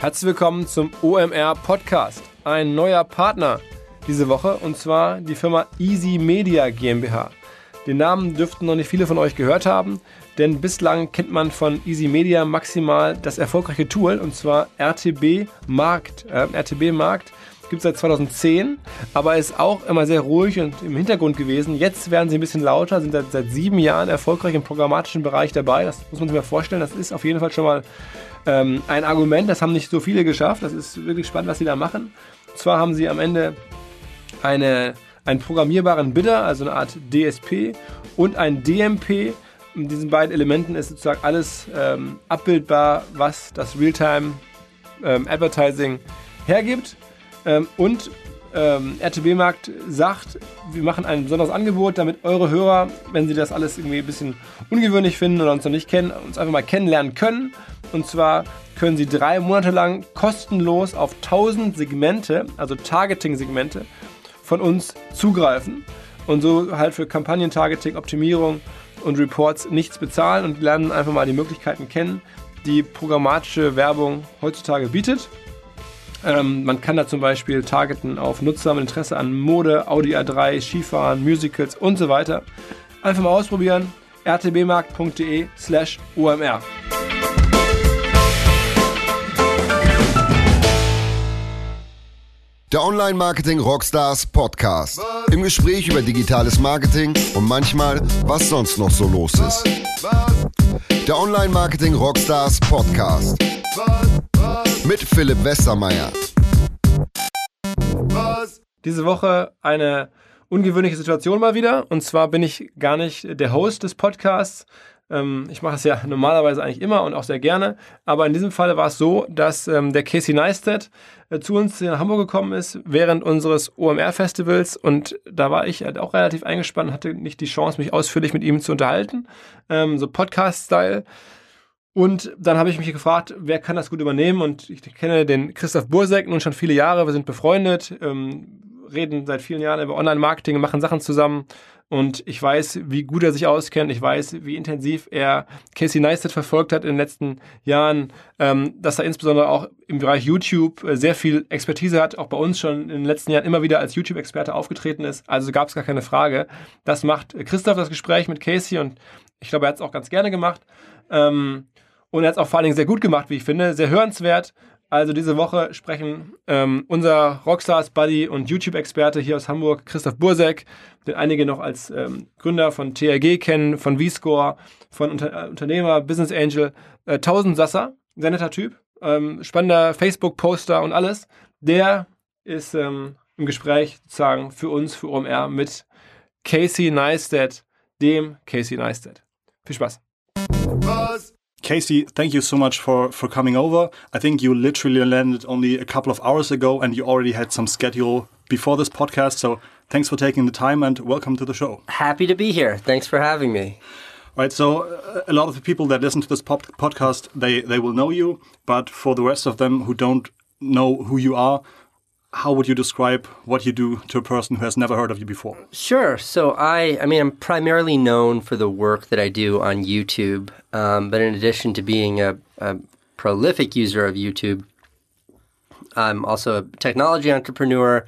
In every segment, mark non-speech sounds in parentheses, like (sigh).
Herzlich willkommen zum OMR Podcast. Ein neuer Partner diese Woche und zwar die Firma Easy Media GmbH. Den Namen dürften noch nicht viele von euch gehört haben, denn bislang kennt man von Easy Media maximal das erfolgreiche Tool und zwar RTB Markt. Äh, RTB Markt gibt es seit 2010, aber ist auch immer sehr ruhig und im Hintergrund gewesen. Jetzt werden sie ein bisschen lauter, sind seit, seit sieben Jahren erfolgreich im programmatischen Bereich dabei. Das muss man sich mal vorstellen. Das ist auf jeden Fall schon mal ähm, ein Argument. Das haben nicht so viele geschafft. Das ist wirklich spannend, was sie da machen. Und zwar haben sie am Ende eine, einen programmierbaren Bidder, also eine Art DSP und ein DMP. In diesen beiden Elementen ist sozusagen alles ähm, abbildbar, was das Realtime ähm, Advertising hergibt. Ähm, und ähm, RTB-Markt sagt, wir machen ein besonderes Angebot, damit eure Hörer, wenn sie das alles irgendwie ein bisschen ungewöhnlich finden oder uns noch nicht kennen, uns einfach mal kennenlernen können. Und zwar können sie drei Monate lang kostenlos auf 1000 Segmente, also Targeting-Segmente, von uns zugreifen und so halt für Kampagnen-Targeting, Optimierung und Reports nichts bezahlen und lernen einfach mal die Möglichkeiten kennen, die programmatische Werbung heutzutage bietet. Ähm, man kann da zum Beispiel targeten auf Nutzer mit Interesse an Mode, Audi A3, Skifahren, Musicals und so weiter. Einfach mal ausprobieren. rtbmarkt.de slash omr. Der Online-Marketing Rockstars Podcast. Im Gespräch über digitales Marketing und manchmal, was sonst noch so los ist. Der Online-Marketing Rockstars Podcast. Mit Philipp Westermeier. Diese Woche eine ungewöhnliche Situation mal wieder. Und zwar bin ich gar nicht der Host des Podcasts. Ähm, ich mache es ja normalerweise eigentlich immer und auch sehr gerne. Aber in diesem Fall war es so, dass ähm, der Casey Neistat äh, zu uns in Hamburg gekommen ist während unseres OMR-Festivals. Und da war ich halt auch relativ eingespannt, hatte nicht die Chance, mich ausführlich mit ihm zu unterhalten. Ähm, so Podcast-Style. Und dann habe ich mich gefragt, wer kann das gut übernehmen? Und ich kenne den Christoph Bursek nun schon viele Jahre. Wir sind befreundet, ähm, reden seit vielen Jahren über Online-Marketing, machen Sachen zusammen. Und ich weiß, wie gut er sich auskennt. Ich weiß, wie intensiv er Casey Neistat verfolgt hat in den letzten Jahren, ähm, dass er insbesondere auch im Bereich YouTube äh, sehr viel Expertise hat, auch bei uns schon in den letzten Jahren immer wieder als YouTube-Experte aufgetreten ist. Also gab es gar keine Frage. Das macht Christoph das Gespräch mit Casey und ich glaube, er hat es auch ganz gerne gemacht. Ähm, und er hat es auch vor allen Dingen sehr gut gemacht, wie ich finde. Sehr hörenswert. Also diese Woche sprechen ähm, unser Rockstars-Buddy und YouTube-Experte hier aus Hamburg, Christoph Bursek, den einige noch als ähm, Gründer von TRG kennen, von V-Score, von Unter äh, Unternehmer, Business Angel, äh, Sasser, sehr netter Typ, ähm, spannender Facebook-Poster und alles. Der ist ähm, im Gespräch sozusagen für uns, für OMR mit Casey Neistat, dem Casey Neistat. Viel Spaß. Was? Casey, thank you so much for, for coming over. I think you literally landed only a couple of hours ago and you already had some schedule before this podcast. So thanks for taking the time and welcome to the show. Happy to be here. Thanks for having me. Right, so uh, a lot of the people that listen to this pop podcast, they, they will know you, but for the rest of them who don't know who you are, how would you describe what you do to a person who has never heard of you before? Sure. So I, I mean, I'm primarily known for the work that I do on YouTube. Um, but in addition to being a, a, prolific user of YouTube, I'm also a technology entrepreneur,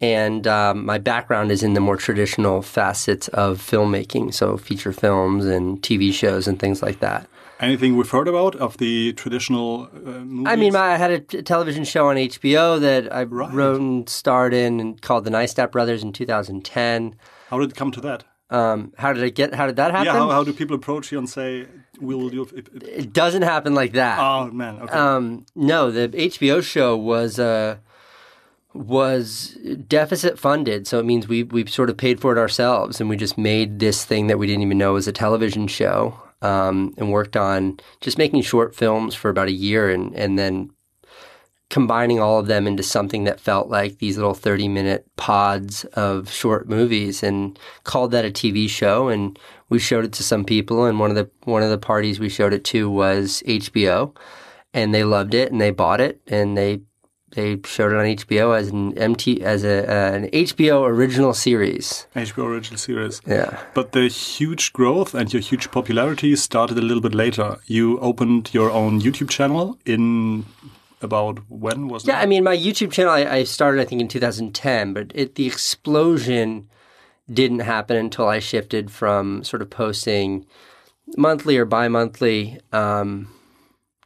and um, my background is in the more traditional facets of filmmaking, so feature films and TV shows and things like that. Anything we've heard about of the traditional uh, movies? I mean, I had a television show on HBO that I right. wrote and starred in and called The Neistat Brothers in 2010. How did it come to that? Um, how did it get? How did that happen? Yeah, how, how do people approach you and say we will do it? It, it doesn't happen like that. Oh man, okay. Um, no, the HBO show was uh, was deficit funded, so it means we we sort of paid for it ourselves, and we just made this thing that we didn't even know was a television show um, and worked on just making short films for about a year and, and then combining all of them into something that felt like these little 30 minute pods of short movies and called that a TV show. And we showed it to some people and one of the one of the parties we showed it to was HBO and they loved it and they bought it and they they showed it on HBO as an MT as a uh, an HBO original series. HBO original series. Yeah. But the huge growth and your huge popularity started a little bit later. You opened your own YouTube channel in about when was Yeah, that? I mean, my YouTube channel, I, I started, I think, in 2010, but it, the explosion didn't happen until I shifted from sort of posting monthly or bi monthly um,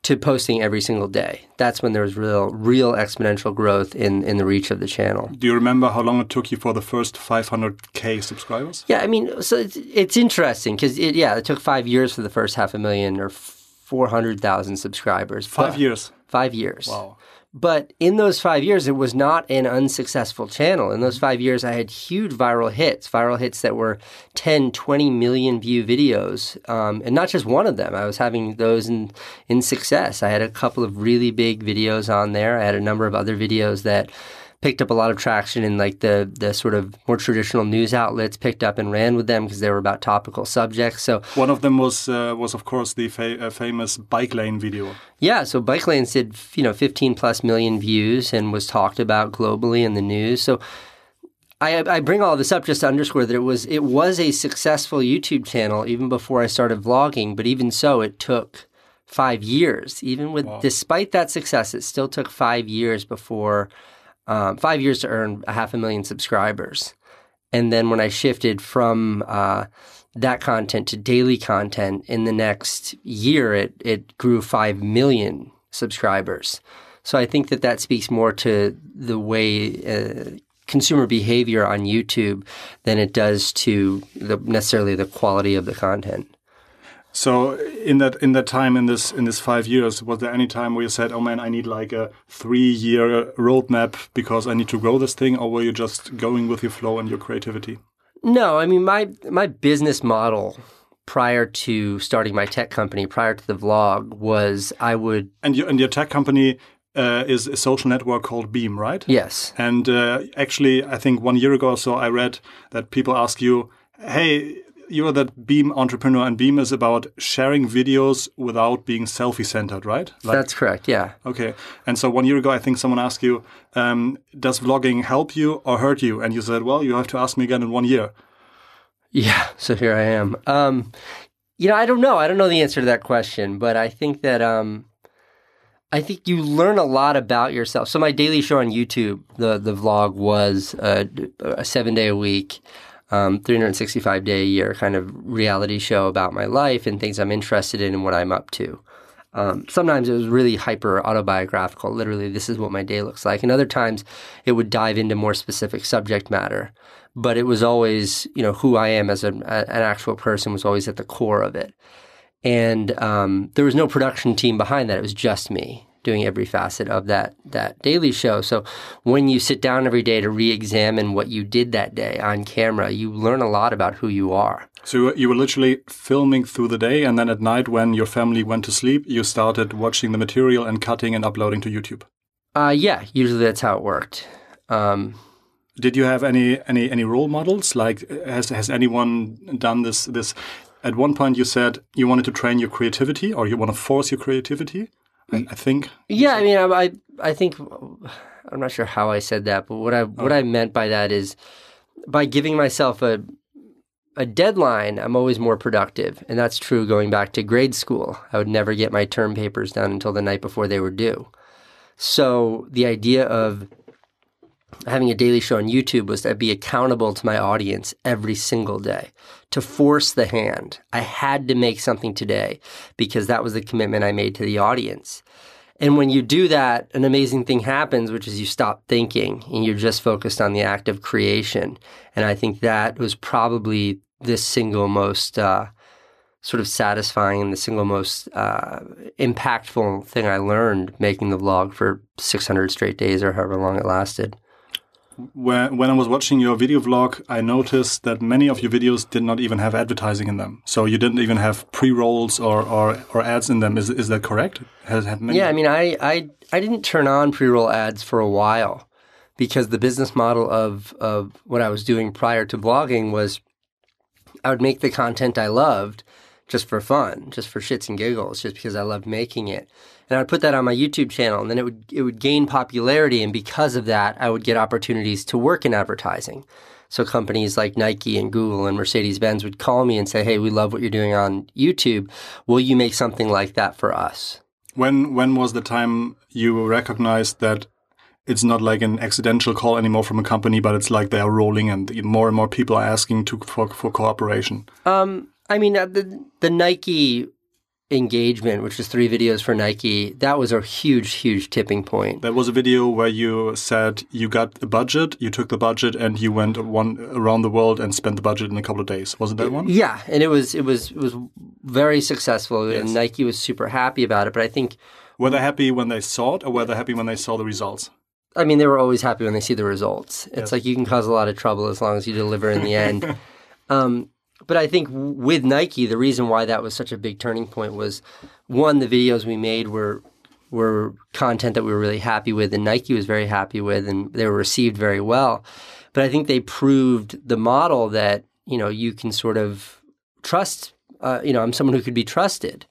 to posting every single day. That's when there was real, real exponential growth in, in the reach of the channel. Do you remember how long it took you for the first 500k subscribers? Yeah, I mean, so it's, it's interesting because it, yeah, it took five years for the first half a million or 400,000 subscribers. Five years. Five years. Wow. But in those five years, it was not an unsuccessful channel. In those five years, I had huge viral hits, viral hits that were 10, 20 million view videos. Um, and not just one of them. I was having those in, in success. I had a couple of really big videos on there. I had a number of other videos that picked up a lot of traction in like the, the sort of more traditional news outlets picked up and ran with them because they were about topical subjects. So One of them was uh, was of course the fa- uh, famous bike lane video. Yeah, so Bike Lanes did you know 15 plus million views and was talked about globally in the news. So I, I bring all this up just to underscore that it was it was a successful YouTube channel even before I started vlogging. But even so, it took five years. Even with despite that success, it still took five years before um, five years to earn a half a million subscribers. And then when I shifted from uh, that content to daily content in the next year, it, it grew 5 million subscribers. So I think that that speaks more to the way uh, consumer behavior on YouTube than it does to the, necessarily the quality of the content. So in that in that time in this in this five years, was there any time where you said, "Oh man, I need like a three year roadmap because I need to grow this thing," or were you just going with your flow and your creativity? No, I mean my my business model prior to starting my tech company, prior to the vlog, was I would And your and your tech company uh, is a social network called Beme, right? yes, And uh, actually, I think one year ago or so, I read that people ask you, "Hey, you're that Beme entrepreneur, and Beme is about sharing videos without being selfie centered, right?" Like, that's correct. Yeah. okay. And so one year ago, I think someone asked you, um, "Does vlogging help you or hurt you?" And you said, "Well, you have to ask me again in one year." Yeah, (laughs) so here I am. Um, you know, I don't know. I don't know the answer to that question, but I think that um, I think you learn a lot about yourself. So my daily show on YouTube, the the vlog was a, a seven day a week, um, 365 day a year kind of reality show about my life and things I'm interested in and what I'm up to. Um, sometimes it was really hyper autobiographical. Literally, this is what my day looks like. And other times it would dive into more specific subject matter. But it was always, you know, who I am as an, an actual person was always at the core of it. And um, there was no production team behind that. It was just me doing every facet of that that daily show. So when you sit down every day to re-examine what you did that day on camera, you learn a lot about who you are. So you were- literally filming through the day, and then at night, when your family went to sleep, you started watching the material and cutting and uploading to YouTube. Uh, yeah, usually that's how it worked. Um, Did you have any any any role models? Like, has has anyone done this? This at one point you said you wanted to train your creativity, or you want to force your creativity. I, I think. Yeah, I mean, I, I, I think I'm not sure how I said that, but what I oh. what I meant by that is by giving myself a a deadline, I'm always more productive, and that's true going back to grade school. I would never get my term papers done until the night before they were due. So the idea of having a daily show on YouTube was to be accountable to my audience every single day, to force the hand. I had to make something today because that was the commitment I made to the audience. And when you do that, an amazing thing happens, which is you stop thinking and you're just focused on the act of creation. And I think that was probably the single most uh, sort of satisfying and the single most uh, impactful thing I learned making the vlog for 600 straight days or however long it lasted. When when I was watching your video vlog, I noticed that many of your videos did not even have advertising in them. So you didn't even have pre rolls or, or or ads in them. Is is that correct? Has many? Yeah, I mean, I, I, I didn't turn on pre-roll ads for a while because the business model of, of what I was doing prior to blogging was I would make the content I loved just for fun, just for shits and giggles, just because I loved making it. And I'd put that on my YouTube channel and then it would, it would gain popularity. And because of that, I would get opportunities to work in advertising. So companies like Nike and Google and Mercedes Benz would call me and say, Hey, we love what you're doing on YouTube. Will you make something like that for us? When when was the time you recognized that it's not like an accidental call anymore from a company, but it's like they are rolling and more and more people are asking to for, for cooperation? Um, I mean, uh, the the Nike engagement, which was three videos for Nike, that was a huge, huge tipping point. That was a video where you said you got a budget, you took the budget, and you went one around the world and spent the budget in a couple of days. Wasn't that one? Yeah, and it was it was it was very successful, Yes. and Nike was super happy about it. But I think, Were they happy when they saw it, or were they happy when they saw the results? I mean, they were always happy when they see the results. It's Yes. like you can cause a lot of trouble as long as you deliver in the end. (laughs) um, but I think with Nike, the reason why that was such a big turning point was one, the videos we made were were content that we were really happy with, and Nike was very happy with, and they were received very well. But I think they proved the model that you know you can sort of trust. Uh, you know, I'm someone who could be trusted,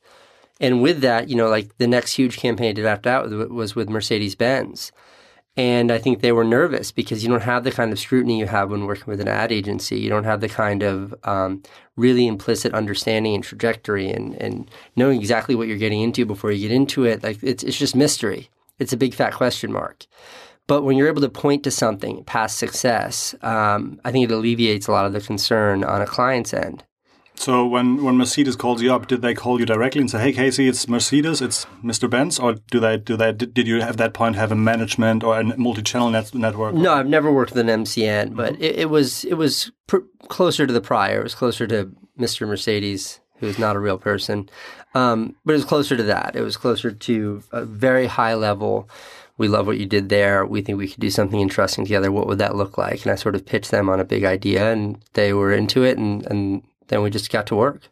and with that, you know, like the next huge campaign I did after that was with Mercedes Benz. And I think they were nervous because you don't have the kind of scrutiny you have when working with an ad agency. You don't have the kind of um, really implicit understanding and trajectory and, and knowing exactly what you're getting into before you get into it. Like it's, it's just mystery. It's a big fat question mark. But when you're able to point to something past success, um, I think it alleviates a lot of the concern on a client's end. So when, when Mercedes calls you up, did they call you directly and say, "Hey Casey, it's Mercedes, it's Mr. Benz," or do they do they did, did you at that point have a management or a multi-channel net, network? No, I've never worked with an MCN, but it, it was it was pr- closer to the prior. It was closer to Mr. Mercedes, who's not a real person, um, but it was closer to that. It was closer to a very high level. We love what you did there. We think we could do something interesting together. What would that look like? And I sort of pitched them on a big idea, and they were into it, and, and then we just got to work.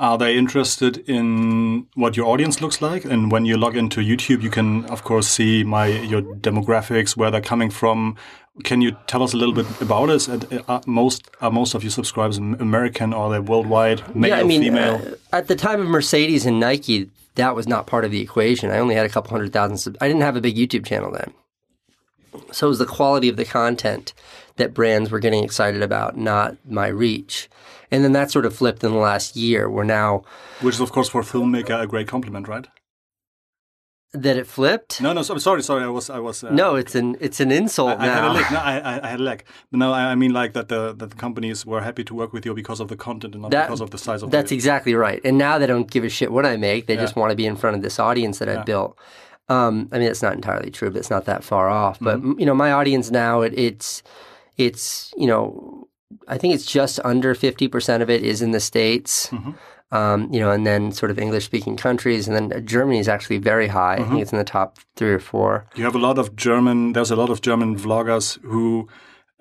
Are they interested in what your audience looks like? And when you log into YouTube, you can, of course, see my your demographics, where they're coming from. Can you tell us a little bit about us? Are most are most of your subscribers American or are they worldwide, male, yeah, I mean, female? uh, at the time of Mercedes and Nike, that was not part of the equation. I only had a couple hundred thousand. Sub- I didn't have a big YouTube channel then, so it was the quality of the content that brands were getting excited about, not my reach. And then that sort of flipped in the last year, where now Which is, of course, for a filmmaker a great compliment, right? that it flipped. No, no, so, sorry, sorry, I was, I was. Uh, No, it's an it's an insult I, I had a now. leg. No, (laughs) I, I, I had a leg. But no, I, I mean like that the that the companies were happy to work with you because of the content and not That- because of the size of That's the exactly right. And now they don't give a shit what I make. They Yeah. just want to be in front of this audience that Yeah. I've built. Um, I mean, it's not entirely true, but it's not that far off. But Mm-hmm. you know, my audience now, it, it's it's you know, I think it's just under fifty percent of it is in the states. Mm-hmm. Um, you know, and then sort of English speaking countries, and then Germany is actually very high. I Mm-hmm. think it's in the top three or four. You have a lot of German. There's a lot of German vloggers who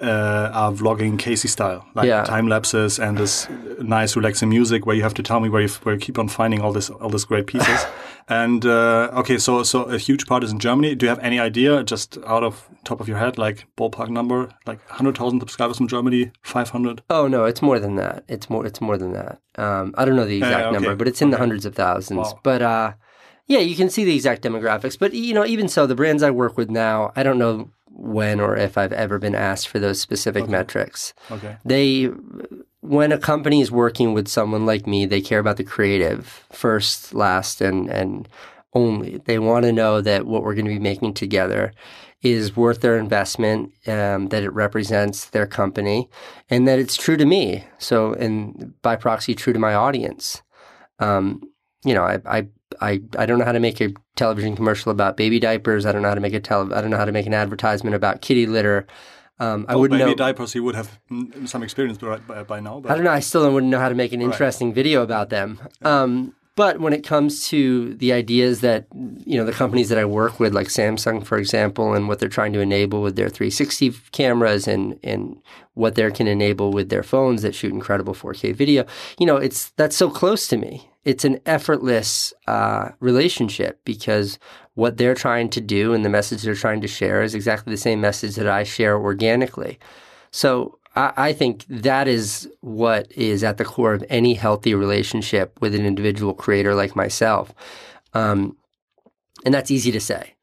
uh, are vlogging Casey style, like Yeah. time lapses and this nice relaxing music where you have to tell me where you, where you keep on finding all this all these great pieces. (laughs) and uh, okay, so so a huge part is in Germany. Do you have any idea, just out of top of your head, like ballpark number, like hundred thousand subscribers from Germany, five hundred? Oh no, it's more than that. It's more. It's more than that. Um, I don't know the exact okay. number, but it's in the hundreds of thousands. Wow. But uh, yeah, you can see the exact demographics. But you know, even so, the brands I work with now, I don't know when or if I've ever been asked for those specific metrics. Okay. They, when a company is working with someone like me, they care about the creative first, last, and and only. They want to know that what we're going to be making together is worth their investment, um, that it represents their company, and that it's true to me. So, and by proxy, true to my audience. Um, you know, I, I, I, I don't know how to make a television commercial about baby diapers. I don't know how to make a tele- I don't know how to make an advertisement about kitty litter. Um, I Oh, wouldn't baby know. diapers, you would have some experience by, by, by now. But I don't know. I still wouldn't know how to make an interesting video about them. Um, but when it comes to the ideas that you know the companies that I work with, like Samsung, for example, and what they're trying to enable with their 360 cameras and and what they can enable with their phones that shoot incredible 4K video, you know, it's that's so close to me. It's an effortless uh, relationship because what they're trying to do and the message they're trying to share is exactly the same message that I share organically. So I, I think that is what is at the core of any healthy relationship with an individual creator like myself. Um, and that's easy to say.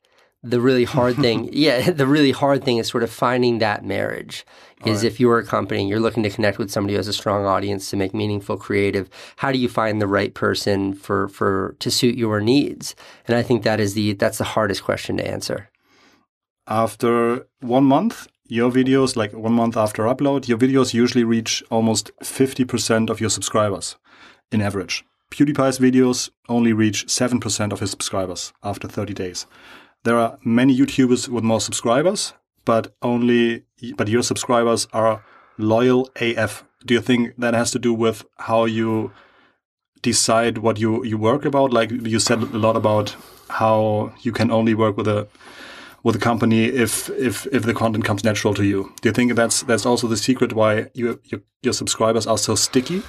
the really hard (laughs) thing, yeah, (laughs) the really hard thing is sort of finding that marriage. Is if you're a company and you're looking to connect with somebody who has a strong audience to make meaningful creative, how do you find the right person for for to suit your needs? And I think that is the that's the hardest question to answer. After one month, your videos, like one month after upload, your videos usually reach almost 50% of your subscribers in average. PewDiePie's videos only reach 7% of his subscribers after 30 days. There are many YouTubers with more subscribers, but only but your subscribers are loyal AF. Do you think that has to do with how you decide what you you work about? Like you said a lot about how you can only work with a with a company if if if the content comes natural to you. Do you think that's that's also the secret why you, your your subscribers are so sticky?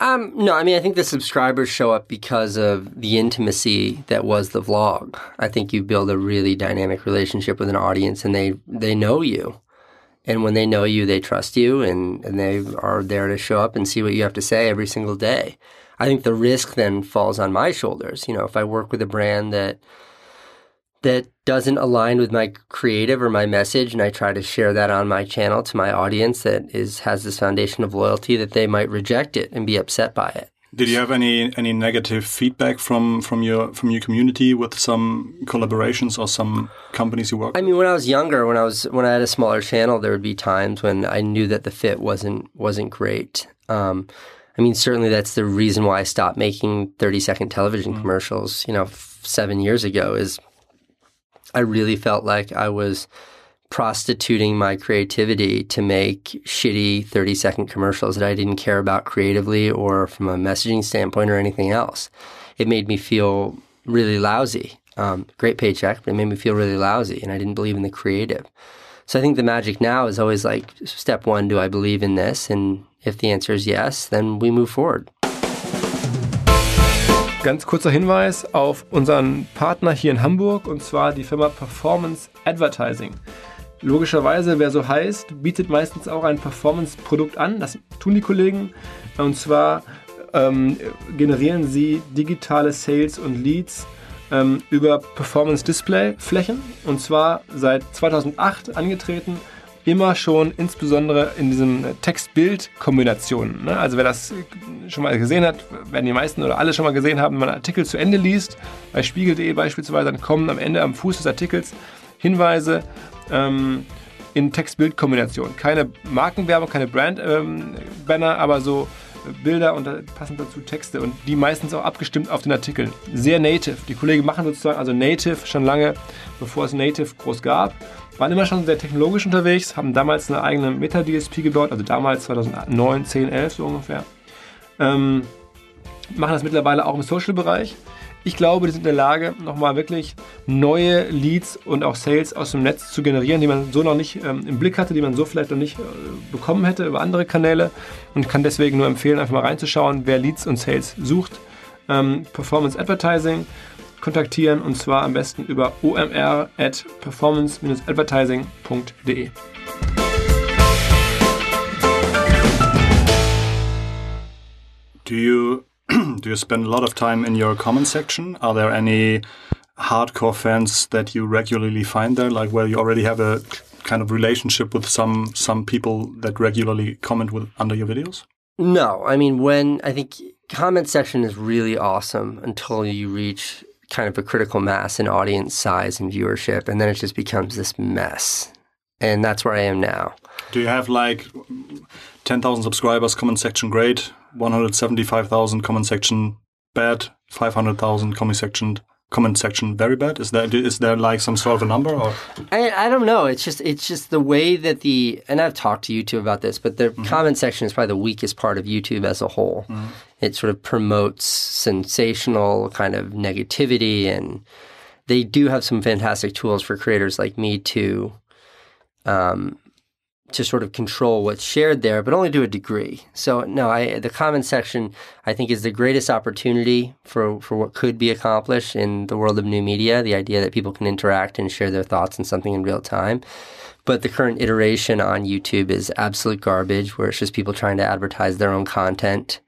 Um, no, I mean, I think the subscribers show up because of the intimacy that was the vlog. I think you build a really dynamic relationship with an audience and they, they know you. And when they know you, they trust you and, and they are there to show up and see what you have to say every single day. I think the risk then falls on my shoulders. You know, if I work with a brand that that doesn't align with my creative or my message and I try to share that on my channel to my audience that is has this foundation of loyalty that they might reject it and be upset by it. Did you have any any negative feedback from from your from your community with some collaborations or some companies you work? I mean, when I was younger, when I was when I had a smaller channel, there would be times when I knew that the fit wasn't wasn't great. Um, I mean, certainly that's the reason why I stopped making thirty second television mm. commercials. You know, f- seven years ago is I really felt like I was prostituting my creativity to make shitty 30 second commercials that I didn't care about creatively or from a messaging standpoint or anything else. It made me feel really lousy. Um, great paycheck, but it made me feel really lousy and I didn't believe in the creative. So I think the magic now is always like step one, do I believe in this? And if the answer is yes, then we move forward. Ganz kurzer Hinweis auf unseren Partner hier in Hamburg und zwar die Firma Performance Advertising. Logischerweise, wer so heißt, bietet meistens auch ein Performance-Produkt an. Das tun die Kollegen. Und zwar ähm, generieren sie digitale Sales und Leads ähm, über Performance-Display-Flächen. Und zwar seit 2008 angetreten immer schon insbesondere in diesen Text-Bild-Kombinationen. Ne? Also wer das schon mal gesehen hat, werden die meisten oder alle schon mal gesehen haben, wenn man Artikel zu Ende liest, bei spiegel.de beispielsweise, dann kommen am Ende am Fuß des Artikels Hinweise ähm, in Text-Bild-Kombination. Keine Markenwerbung, keine Brand-Banner, ähm, aber so Bilder und passend dazu Texte und die meistens auch abgestimmt auf den Artikeln. Sehr native. Die Kollegen machen sozusagen also native schon lange, bevor es native groß gab waren immer schon sehr technologisch unterwegs, haben damals eine eigene Meta-DSP gebaut, also damals 2009, 10, 11 so ungefähr. Ähm, machen das mittlerweile auch im Social-Bereich. Ich glaube, die sind in der Lage, nochmal wirklich neue Leads und auch Sales aus dem Netz zu generieren, die man so noch nicht ähm, im Blick hatte, die man so vielleicht noch nicht äh, bekommen hätte über andere Kanäle. Und kann deswegen nur empfehlen, einfach mal reinzuschauen, wer Leads und Sales sucht. Ähm, Performance Advertising kontaktieren und zwar am besten über omr at performance-advertising.de. Do you (clears throat) do you spend a lot of time in your comment section? Are there any hardcore fans that you regularly find there, like where you already have a kind of relationship with some some people that regularly comment with under your videos? No, I mean when I think comment section is really awesome until you reach kind of a critical mass in audience size and viewership, and then it just becomes this mess. And that's where I am now. Do you have like 10,000 subscribers, comment section great, 175,000 comment section bad, 500,000 comment section comment section very bad? Is there is there like some sort of a number or? I I don't know. It's just it's just the way that the and I've talked to YouTube about this, but the mm-hmm. comment section is probably the weakest part of YouTube as a whole. Mm-hmm. It sort of promotes sensational kind of negativity, and they do have some fantastic tools for creators like me to um, to sort of control what's shared there, but only to a degree. So no, I, the comment section I think is the greatest opportunity for for what could be accomplished in the world of new media. The idea that people can interact and share their thoughts on something in real time. But the current iteration on YouTube is absolute garbage, where it's just people trying to advertise their own content.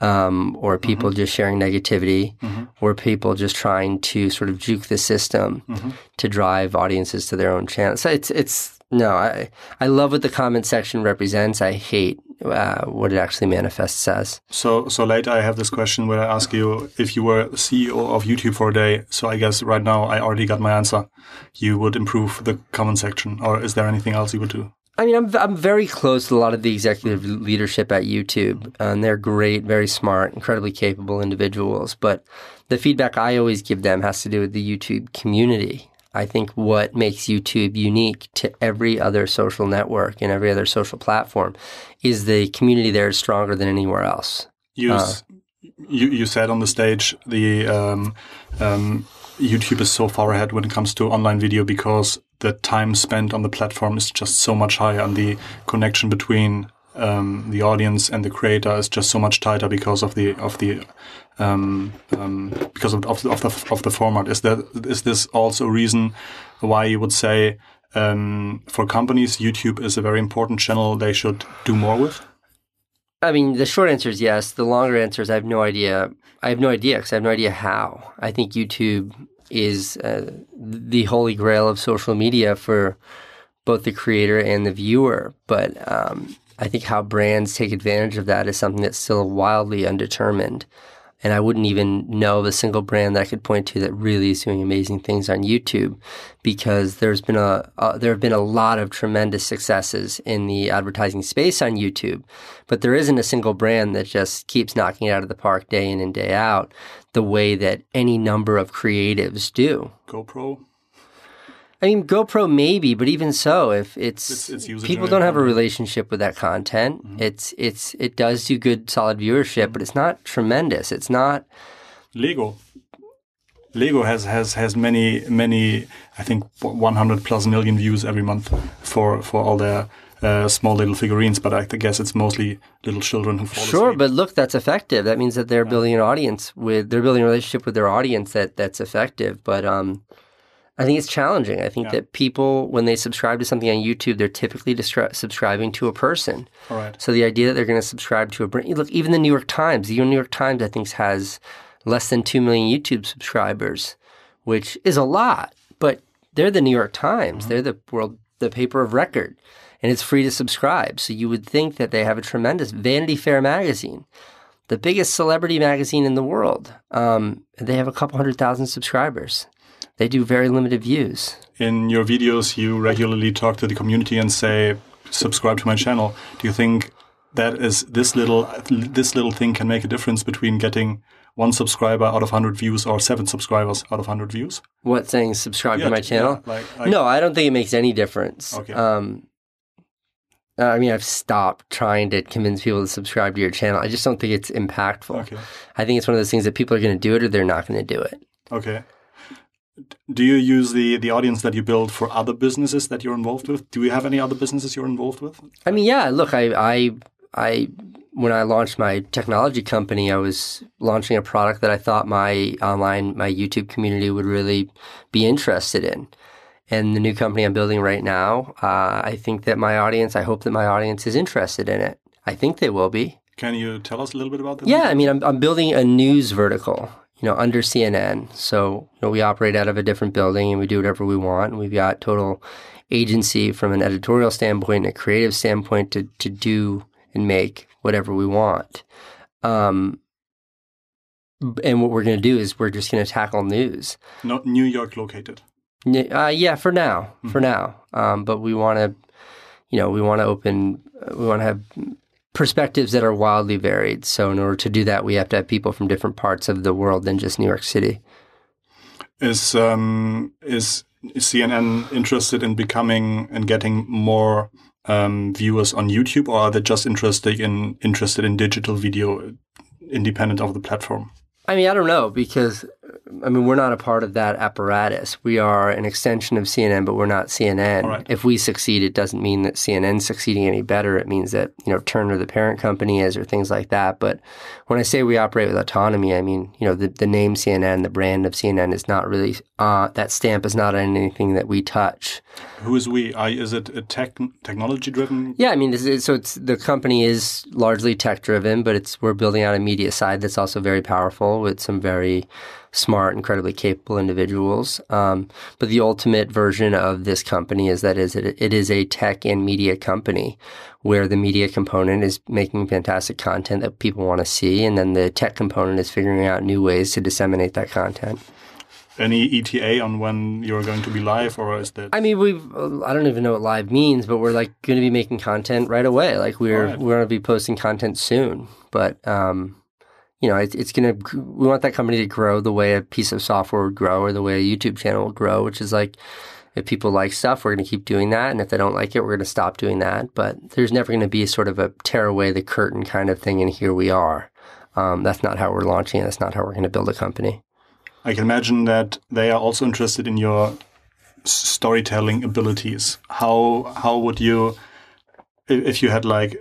um, or mm-hmm. people just sharing negativity, mm-hmm. or people just trying to sort of juke the system mm-hmm. to drive audiences to their own channel. So it's it's no, I I love what the comment section represents. I hate uh, what it actually manifests as. So, so later I have this question where I ask you if you were CEO of YouTube for a day. So I guess right now I already got my answer. You would improve the comment section, or is there anything else you would do? I mean, I'm I'm very close to a lot of the executive leadership at YouTube, and they're great, very smart, incredibly capable individuals. But the feedback I always give them has to do with the YouTube community. I think what makes YouTube unique to every other social network and every other social platform is the community there is stronger than anywhere else. You, s- you, you said on the stage the um, um, YouTube is so far ahead when it comes to online video because the time spent on the platform is just so much higher, and the connection between um, the audience and the creator is just so much tighter because of the of the um, um, because of, of, the, of the of the format. Is that is this also a reason why you would say um, for companies YouTube is a very important channel they should do more with? I mean, the short answer is yes. The longer answer is I have no idea. I have no idea because I have no idea how. I think YouTube is uh, the holy grail of social media for both the creator and the viewer. But um, I think how brands take advantage of that is something that's still wildly undetermined. And I wouldn't even know the single brand that I could point to that really is doing amazing things on YouTube, because there's been a uh, there have been a lot of tremendous successes in the advertising space on YouTube, but there isn't a single brand that just keeps knocking it out of the park day in and day out, the way that any number of creatives do. GoPro. I mean, GoPro maybe, but even so, if it's, It's- it's people don't have a relationship with that content, it's it's it does do good, solid viewership, but it's not tremendous. It's not. Lego. Lego has has has many many I think 100 plus million views every month for for all their uh, small little figurines, but I guess it's mostly little children who fall Sure, asleep. but look, that's effective. That means that they're building an audience with they're building a relationship with their audience that that's effective. But um, I think it's challenging. I think Yeah. that people when they subscribe to something on YouTube, they're typically distri- subscribing to a person. all right. So the idea that they're going to subscribe to a brand, look, even the New York Times, the New York Times, I think has less than two million YouTube subscribers, which is a lot. But they're the New York Times. They're the world, the paper of record, and it's free to subscribe. So you would think that they have a tremendous Vanity Fair magazine, the biggest celebrity magazine in the world. Um, they have a couple hundred thousand subscribers. They do very limited views. In your videos, you regularly talk to the community and say, "Subscribe to my channel." Do you think that is this little this little thing can make a difference between getting one subscriber out of 100 views or seven subscribers out of 100 views? What saying subscribe Yeah, to my yeah, channel? like- like- no, I don't think it makes any difference. Okay. Um, I mean, I've stopped trying to convince people to subscribe to your channel. I just don't think it's impactful. Okay. I think it's one of those things that people are going to do it or they're not going to do it. Okay. Do you use the the audience that you build for other businesses that you're involved with? Do you have any other businesses you're involved with? I mean, yeah. Look, I, I, I, when I launched my technology company, I was launching a product that I thought my online, my YouTube community would really be interested in. And the new company I'm building right now, uh, I think that my audience, I hope that my audience is interested in it. I think they will be. Can you tell us a little bit about that? Yeah, I mean, I'm, I'm building a news vertical, you know, under CNN. So, you know, we operate out of a different building and we do whatever we want. And we've got total agency from an editorial standpoint and a creative standpoint to, to do and make whatever we want. Um, and what we're going to do is we're just going to tackle news. No, New York located. Uh, yeah, for now, for now. Um, but we want to, you know, we want to open, we want to have perspectives that are wildly varied. So in order to do that, we have to have people from different parts of the world than just New York City. Is um is CNN interested in becoming and getting more um, viewers on YouTube, or are they just interested in interested in digital video, independent of the platform? I mean, I don't know because I mean, we're not a part of that apparatus. We are an extension of CNN, but we're not CNN. Right. If we succeed, it doesn't mean that CNN's succeeding any better. It means that, you know, Turner, the parent company, is or things like that. But when I say we operate with autonomy, I mean, you know, the, the name CNN, the brand of CNN is not really, uh, that stamp is not on anything that we touch. Who is we? I, is it a tech technology driven? Yeah, I mean, it's, so it's the company is largely tech driven, but it's we're building out a media side that's also very powerful with some very smart, incredibly capable individuals. Um, but the ultimate version of this company is that is it, it is a tech and media company where the media component is making fantastic content that people want to see, and then the tech component is figuring out new ways to disseminate that content. Any ETA on when you're going to be live, or is that? I mean, we've I don't even know what live means, but we're like going to be making content right away. Like we're Alright. we're going to be posting content soon. But um, you know, it's it's going to we want that company to grow the way a piece of software would grow, or the way a YouTube channel would grow, which is like if people like stuff, we're going to keep doing that, and if they don't like it, we're going to stop doing that. But there's never going to be sort of a tear away the curtain kind of thing, and here we are. Um, that's not how we're launching. it. That's not how we're going to build a company. I can imagine that they are also interested in your storytelling abilities. How how would you, if you had like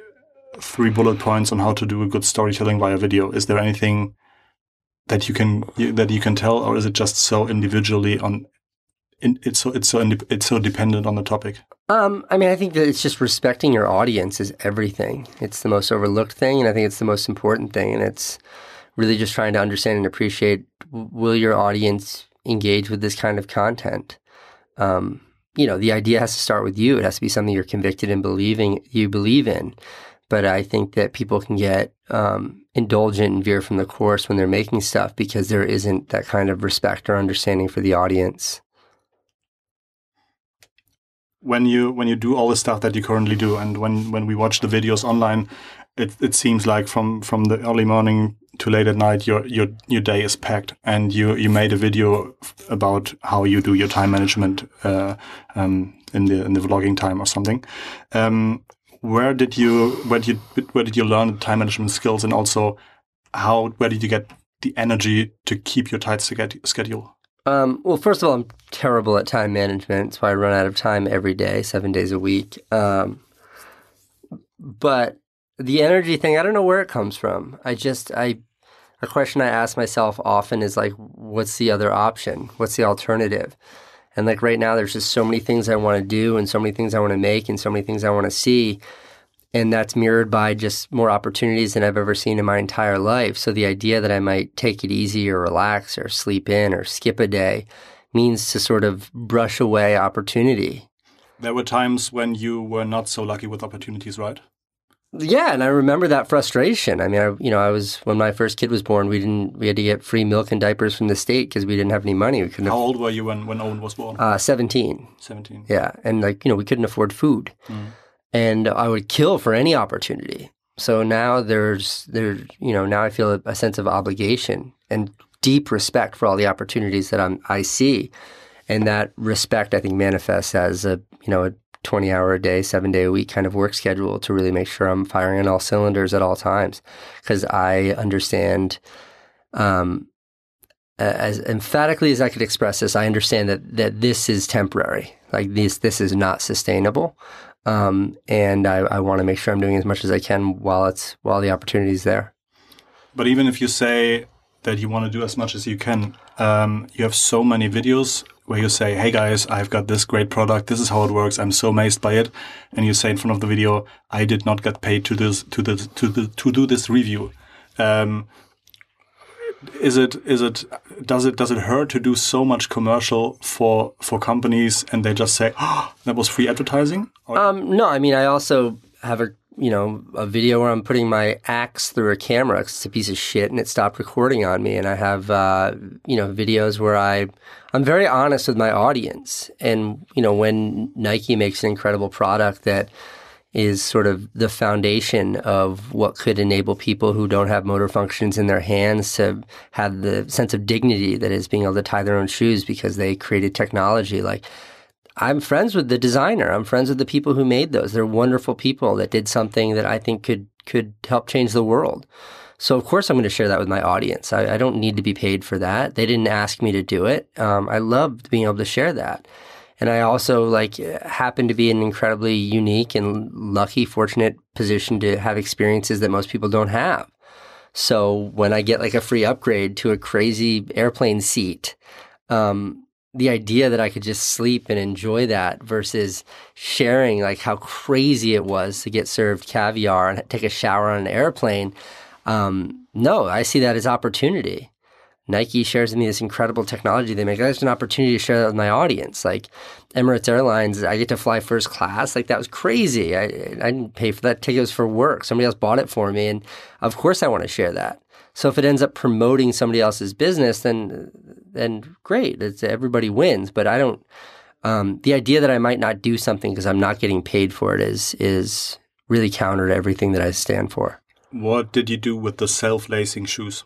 three bullet points on how to do a good storytelling via video? Is there anything that you can that you can tell, or is it just so individually on? It's so it's so it's so dependent on the topic. Um, I mean, I think that it's just respecting your audience is everything. It's the most overlooked thing, and I think it's the most important thing. And it's really just trying to understand and appreciate will your audience engage with this kind of content? Um, you know, the idea has to start with you. It has to be something you're convicted in believing you believe in. But I think that people can get um, indulgent and veer from the course when they're making stuff because there isn't that kind of respect or understanding for the audience. when you when you do all the stuff that you currently do and when when we watch the videos online it it seems like from from the early morning to late at night your your your day is packed and you you made a video about how you do your time management uh, um, in the in the vlogging time or something um, where did you where did you where did you learn time management skills and also how where did you get the energy to keep your tight schedule Um, well, first of all, I'm terrible at time management. so I run out of time every day, seven days a week. Um, but the energy thing, I don't know where it comes from. I just, I, a question I ask myself often is like, what's the other option? What's the alternative? And like right now, there's just so many things I want to do and so many things I want to make and so many things I want to see. And that's mirrored by just more opportunities than I've ever seen in my entire life. So the idea that I might take it easy or relax or sleep in or skip a day means to sort of brush away opportunity. there were times when you were not so lucky with opportunities right Yeah, and I remember that frustration. I mean, I, you know, I was when my first kid was born. We didn't. We had to get free milk and diapers from the state because we didn't have any money. We couldn't. how Have, old were you when when owen was born uh, Seventeen. 17 Yeah, and like you know, we couldn't afford food, and I would kill for any opportunity. So now there's there, you know, now I feel a, a sense of obligation and deep respect for all the opportunities that I'm I see, and that respect I think manifests as a you know a 20 hour a day, seven day a week kind of work schedule to really make sure I'm firing on all cylinders at all times because I understand. Um, as emphatically as I could express this, I understand that that this is temporary. Like this, this is not sustainable, um, and I, I want to make sure I'm doing as much as I can while it's while the opportunity is there. But even if you say that you want to do as much as you can, um, you have so many videos where you say, "Hey guys, I've got this great product. This is how it works. I'm so amazed by it." And you say in front of the video, "I did not get paid to this to this to the to do this review." Um, is it is it does it does it hurt to do so much commercial for for companies and they just say, "Oh, that was free advertising"? Or- Um, no, I mean I also have a you know a video where I'm putting my axe through a camera. It's a piece of shit and it stopped recording on me, and I have uh, you know videos where I I'm very honest with my audience, and you know when Nike makes an incredible product that is sort of the foundation of what could enable people who don't have motor functions in their hands to have the sense of dignity that is being able to tie their own shoes because they created technology like I'm friends with the designer. I'm friends with the people who made those. They're wonderful people that did something that I think could could help change the world. So of course I'm going to share that with my audience. I, I, don't need to be paid for that. They didn't ask me to do it. Um, I loved being able to share that. And I also like happen to be in an incredibly unique and lucky, fortunate position to have experiences that most people don't have. So when I get like a free upgrade to a crazy airplane seat, um, the idea that I could just sleep and enjoy that versus sharing like how crazy it was to get served caviar and take a shower on an airplane. Um, no, I see that as opportunity. Nike shares with me this incredible technology they make. That's an opportunity to share that with my audience. Like Emirates Airlines, I get to fly first class. Like that was crazy. I, I didn't pay for that ticket. It was for work. Somebody else bought it for me. And of course I want to share that. So if it ends up promoting somebody else's business, then, then great. It's everybody wins. But I don't, um, the idea that I might not do something because I'm not getting paid for it is, is really counter to everything that I stand for. What did you do with the self-lacing shoes?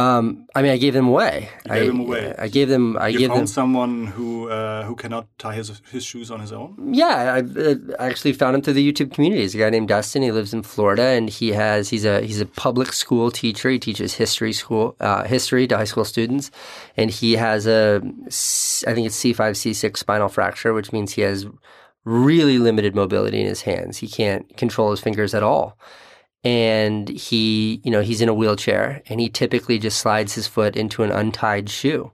Um, I mean, I gave them away. You gave I, them away. I gave them. I you gave found them someone who uh, who cannot tie his his shoes on his own. Yeah, I, I actually found him through the YouTube community. He's a guy named Dustin. He lives in Florida, and he has he's a he's a public school teacher. He teaches history school uh, history to high school students, and he has a I think it's C five C six spinal fracture, which means he has really limited mobility in his hands. He can't control his fingers at all and he, you know, he's in a wheelchair and he typically just slides his foot into an untied shoe.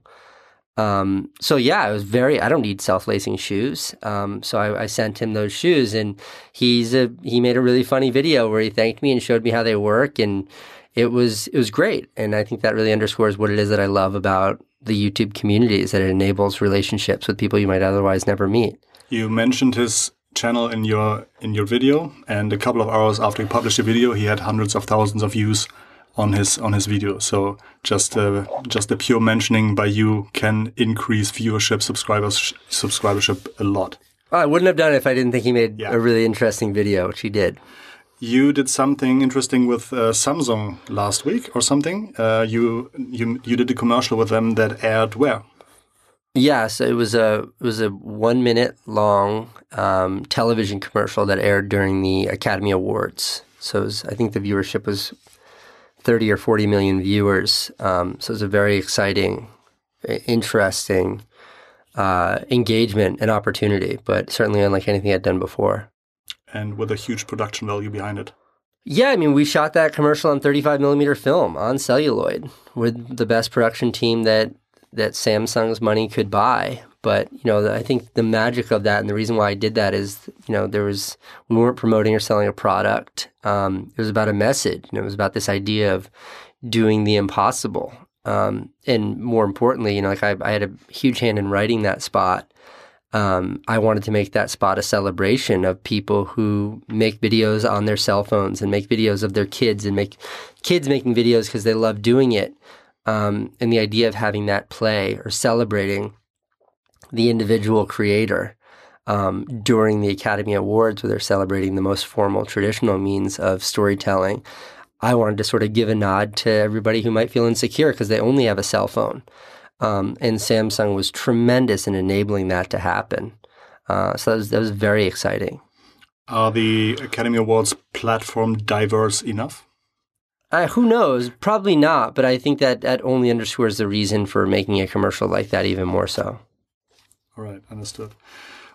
Um, so yeah, I was very, I don't need self-lacing shoes. Um, so I, I, sent him those shoes and he's a, he made a really funny video where he thanked me and showed me how they work. And it was, it was great. And I think that really underscores what it is that I love about the YouTube community is that it enables relationships with people you might otherwise never meet. You mentioned his channel in your in your video, and a couple of hours after he published the video, he had hundreds of thousands of views on his on his video. So just uh, just the pure mentioning by you can increase viewership, subscribers subscribership a lot. Well, I wouldn't have done it if I didn't think he made yeah. a really interesting video, which he did. You did something interesting with uh, Samsung last week or something. Uh, you you you did a commercial with them that aired where? Yeah, so it was a it was a one minute long um, television commercial that aired during the Academy Awards. So was, I think the viewership was thirty or forty million viewers. Um, so it was a very exciting, interesting uh, engagement and opportunity, but certainly unlike anything I'd done before. And with a huge production value behind it. Yeah, I mean, we shot that commercial on 35 millimeter film on celluloid with the best production team that that Samsung's money could buy. But you know, I think the magic of that and the reason why I did that is, you know, there was we weren't promoting or selling a product. Um, it was about a message. Know, it was about this idea of doing the impossible. Um, and more importantly, you know, like I, I, had a huge hand in writing that spot. Um, I wanted to make that spot a celebration of people who make videos on their cell phones and make videos of their kids and make kids making videos because they love doing it. Um, and the idea of having that play or celebrating the individual creator um, during the Academy Awards, where they're celebrating the most formal traditional means of storytelling. I wanted to sort of give a nod to everybody who might feel insecure because they only have a cell phone. Um, and Samsung was tremendous in enabling that to happen. Uh, so that was, that was very exciting. Are the Academy Awards platform diverse enough? Uh, who knows? Probably not, but I think that that only underscores the reason for making a commercial like that even more so. All right, understood.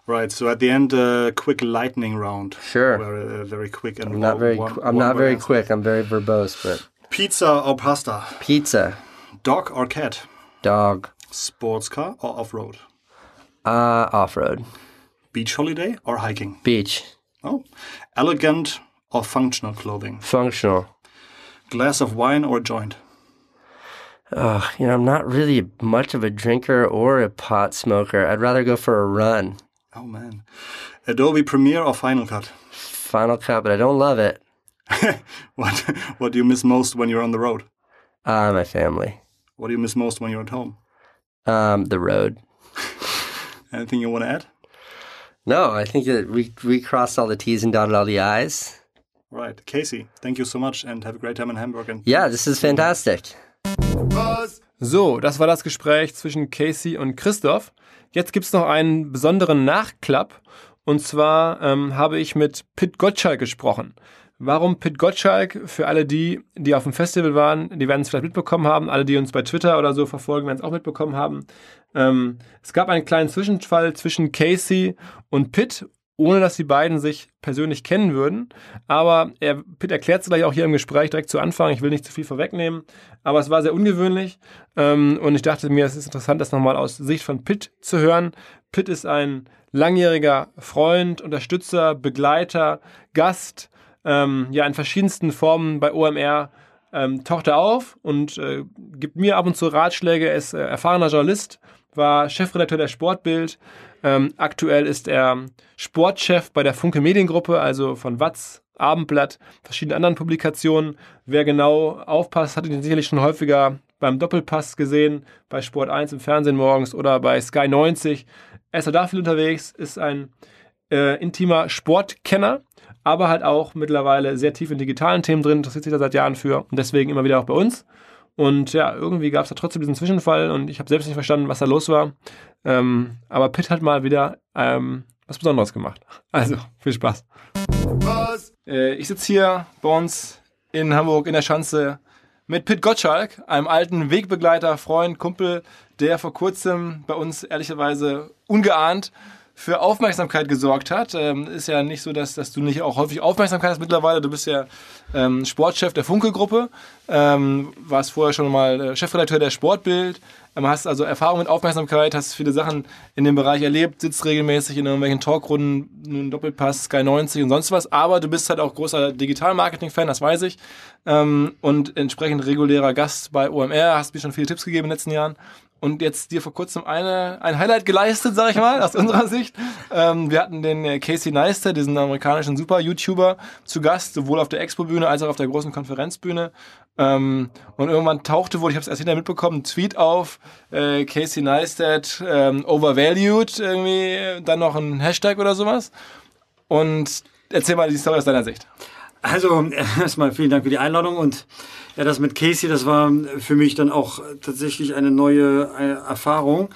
Right, so at the end, a uh, quick lightning round. Sure. Very, uh, very quick and I'm not very. One, I'm one not very answer. quick. I'm very verbose, but pizza or pasta. Pizza. Dog or cat. Dog. Sports car or off road. Uh, off road. Beach holiday or hiking. Beach. Oh, elegant or functional clothing. Functional. Glass of wine or joint? Uh, you know, I'm not really much of a drinker or a pot smoker. I'd rather go for a run. Oh man, Adobe Premiere or Final Cut? Final Cut, but I don't love it. (laughs) what What do you miss most when you're on the road? Uh, my family. What do you miss most when you're at home? Um, the road. (laughs) Anything you want to add? No, I think that we we crossed all the T's and dotted all the I's. Right. Casey, thank you so much and have a great time in Hamburg. And yeah, this is fantastic. So, das war das Gespräch zwischen Casey und Christoph. Jetzt gibt es noch einen besonderen Nachklapp. Und zwar ähm, habe ich mit Pit Gottschalk gesprochen. Warum Pit Gottschalk? Für alle die, die auf dem Festival waren, die werden es vielleicht mitbekommen haben. Alle, die uns bei Twitter oder so verfolgen, werden es auch mitbekommen haben. Ähm, es gab einen kleinen Zwischenfall zwischen Casey und Pitt, ohne dass die beiden sich persönlich kennen würden. Aber er, Pitt erklärt es gleich auch hier im Gespräch direkt zu Anfang. Ich will nicht zu viel vorwegnehmen. Aber es war sehr ungewöhnlich. Ähm, und ich dachte mir, es ist interessant, das nochmal aus Sicht von Pitt zu hören. Pitt ist ein langjähriger Freund, Unterstützer, Begleiter, Gast ähm, ja in verschiedensten Formen bei OMR ähm, taucht er auf und äh, gibt mir ab und zu Ratschläge. Er ist äh, erfahrener Journalist, war Chefredakteur der Sportbild. Ähm, aktuell ist er Sportchef bei der Funke Mediengruppe, also von Watz, Abendblatt, verschiedenen anderen Publikationen. Wer genau aufpasst, hat ihn sicherlich schon häufiger beim Doppelpass gesehen, bei Sport 1 im Fernsehen morgens oder bei Sky 90. Er ist da viel unterwegs, ist ein äh, intimer Sportkenner aber halt auch mittlerweile sehr tief in digitalen Themen drin, interessiert sich da seit Jahren für und deswegen immer wieder auch bei uns. Und ja, irgendwie gab es da trotzdem diesen Zwischenfall und ich habe selbst nicht verstanden, was da los war. Ähm, aber Pitt hat mal wieder ähm, was Besonderes gemacht. (laughs) Also, viel Spaß. Äh, ich sitze hier bei uns in Hamburg in der Schanze mit Pitt Gottschalk, einem alten Wegbegleiter, Freund, Kumpel, der vor kurzem bei uns ehrlicherweise ungeahnt für Aufmerksamkeit gesorgt hat. Ähm, ist ja nicht so, dass, dass du nicht auch häufig Aufmerksamkeit hast mittlerweile. Du bist ja ähm, Sportchef der Funke-Gruppe, ähm, warst vorher schon mal äh, Chefredakteur der Sportbild, ähm, hast also Erfahrung mit Aufmerksamkeit, hast viele Sachen in dem Bereich erlebt, sitzt regelmäßig in irgendwelchen Talkrunden, nun Doppelpass, Sky 90 und sonst was. Aber du bist halt auch großer Digital-Marketing-Fan, das weiß ich. Ähm, und entsprechend regulärer Gast bei OMR, hast mir schon viele Tipps gegeben in den letzten Jahren und jetzt dir vor kurzem eine, ein Highlight geleistet, sag ich mal, aus unserer Sicht. Ähm, wir hatten den äh, Casey Neistat, diesen amerikanischen Super-YouTuber, zu Gast, sowohl auf der Expo-Bühne als auch auf der großen Konferenzbühne. Ähm, und irgendwann tauchte wohl, ich habe es erst hinterher mitbekommen, ein Tweet auf, äh, Casey Neistat ähm, overvalued, irgendwie, dann noch ein Hashtag oder sowas. Und erzähl mal die Story aus deiner Sicht. Also (laughs) erstmal vielen Dank für die Einladung und ja, das mit Casey, das war für mich dann auch tatsächlich eine neue äh, Erfahrung.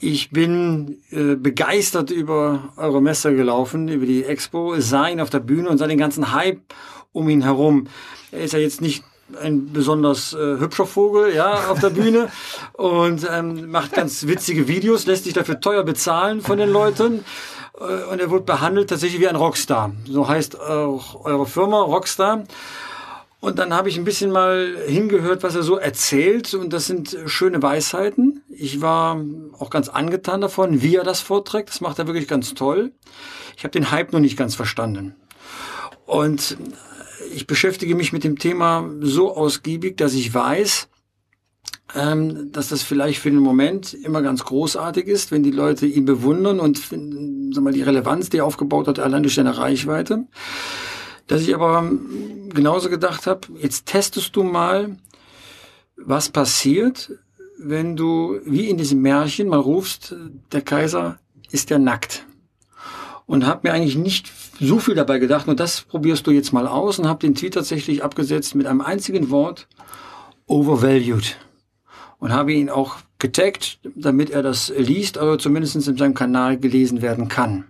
Ich bin äh, begeistert über eure Messe gelaufen, über die Expo, sah ihn auf der Bühne und sah den ganzen Hype um ihn herum. Er ist ja jetzt nicht ein besonders äh, hübscher Vogel, ja, auf der Bühne (laughs) und ähm, macht ganz witzige Videos, lässt sich dafür teuer bezahlen von den Leuten und er wird behandelt tatsächlich wie ein Rockstar. So heißt auch eure Firma Rockstar. Und dann habe ich ein bisschen mal hingehört, was er so erzählt. Und das sind schöne Weisheiten. Ich war auch ganz angetan davon, wie er das vorträgt. Das macht er wirklich ganz toll. Ich habe den Hype noch nicht ganz verstanden. Und ich beschäftige mich mit dem Thema so ausgiebig, dass ich weiß, ähm, dass das vielleicht für den Moment immer ganz großartig ist, wenn die Leute ihn bewundern und sag mal, die Relevanz, die er aufgebaut hat, allein durch seine Reichweite. Dass ich aber genauso gedacht habe, jetzt testest du mal, was passiert, wenn du wie in diesem Märchen mal rufst, der Kaiser ist ja nackt. Und habe mir eigentlich nicht so viel dabei gedacht, und das probierst du jetzt mal aus und habe den Tweet tatsächlich abgesetzt mit einem einzigen Wort, overvalued. Und habe ihn auch getaggt, damit er das liest, aber zumindest in seinem Kanal gelesen werden kann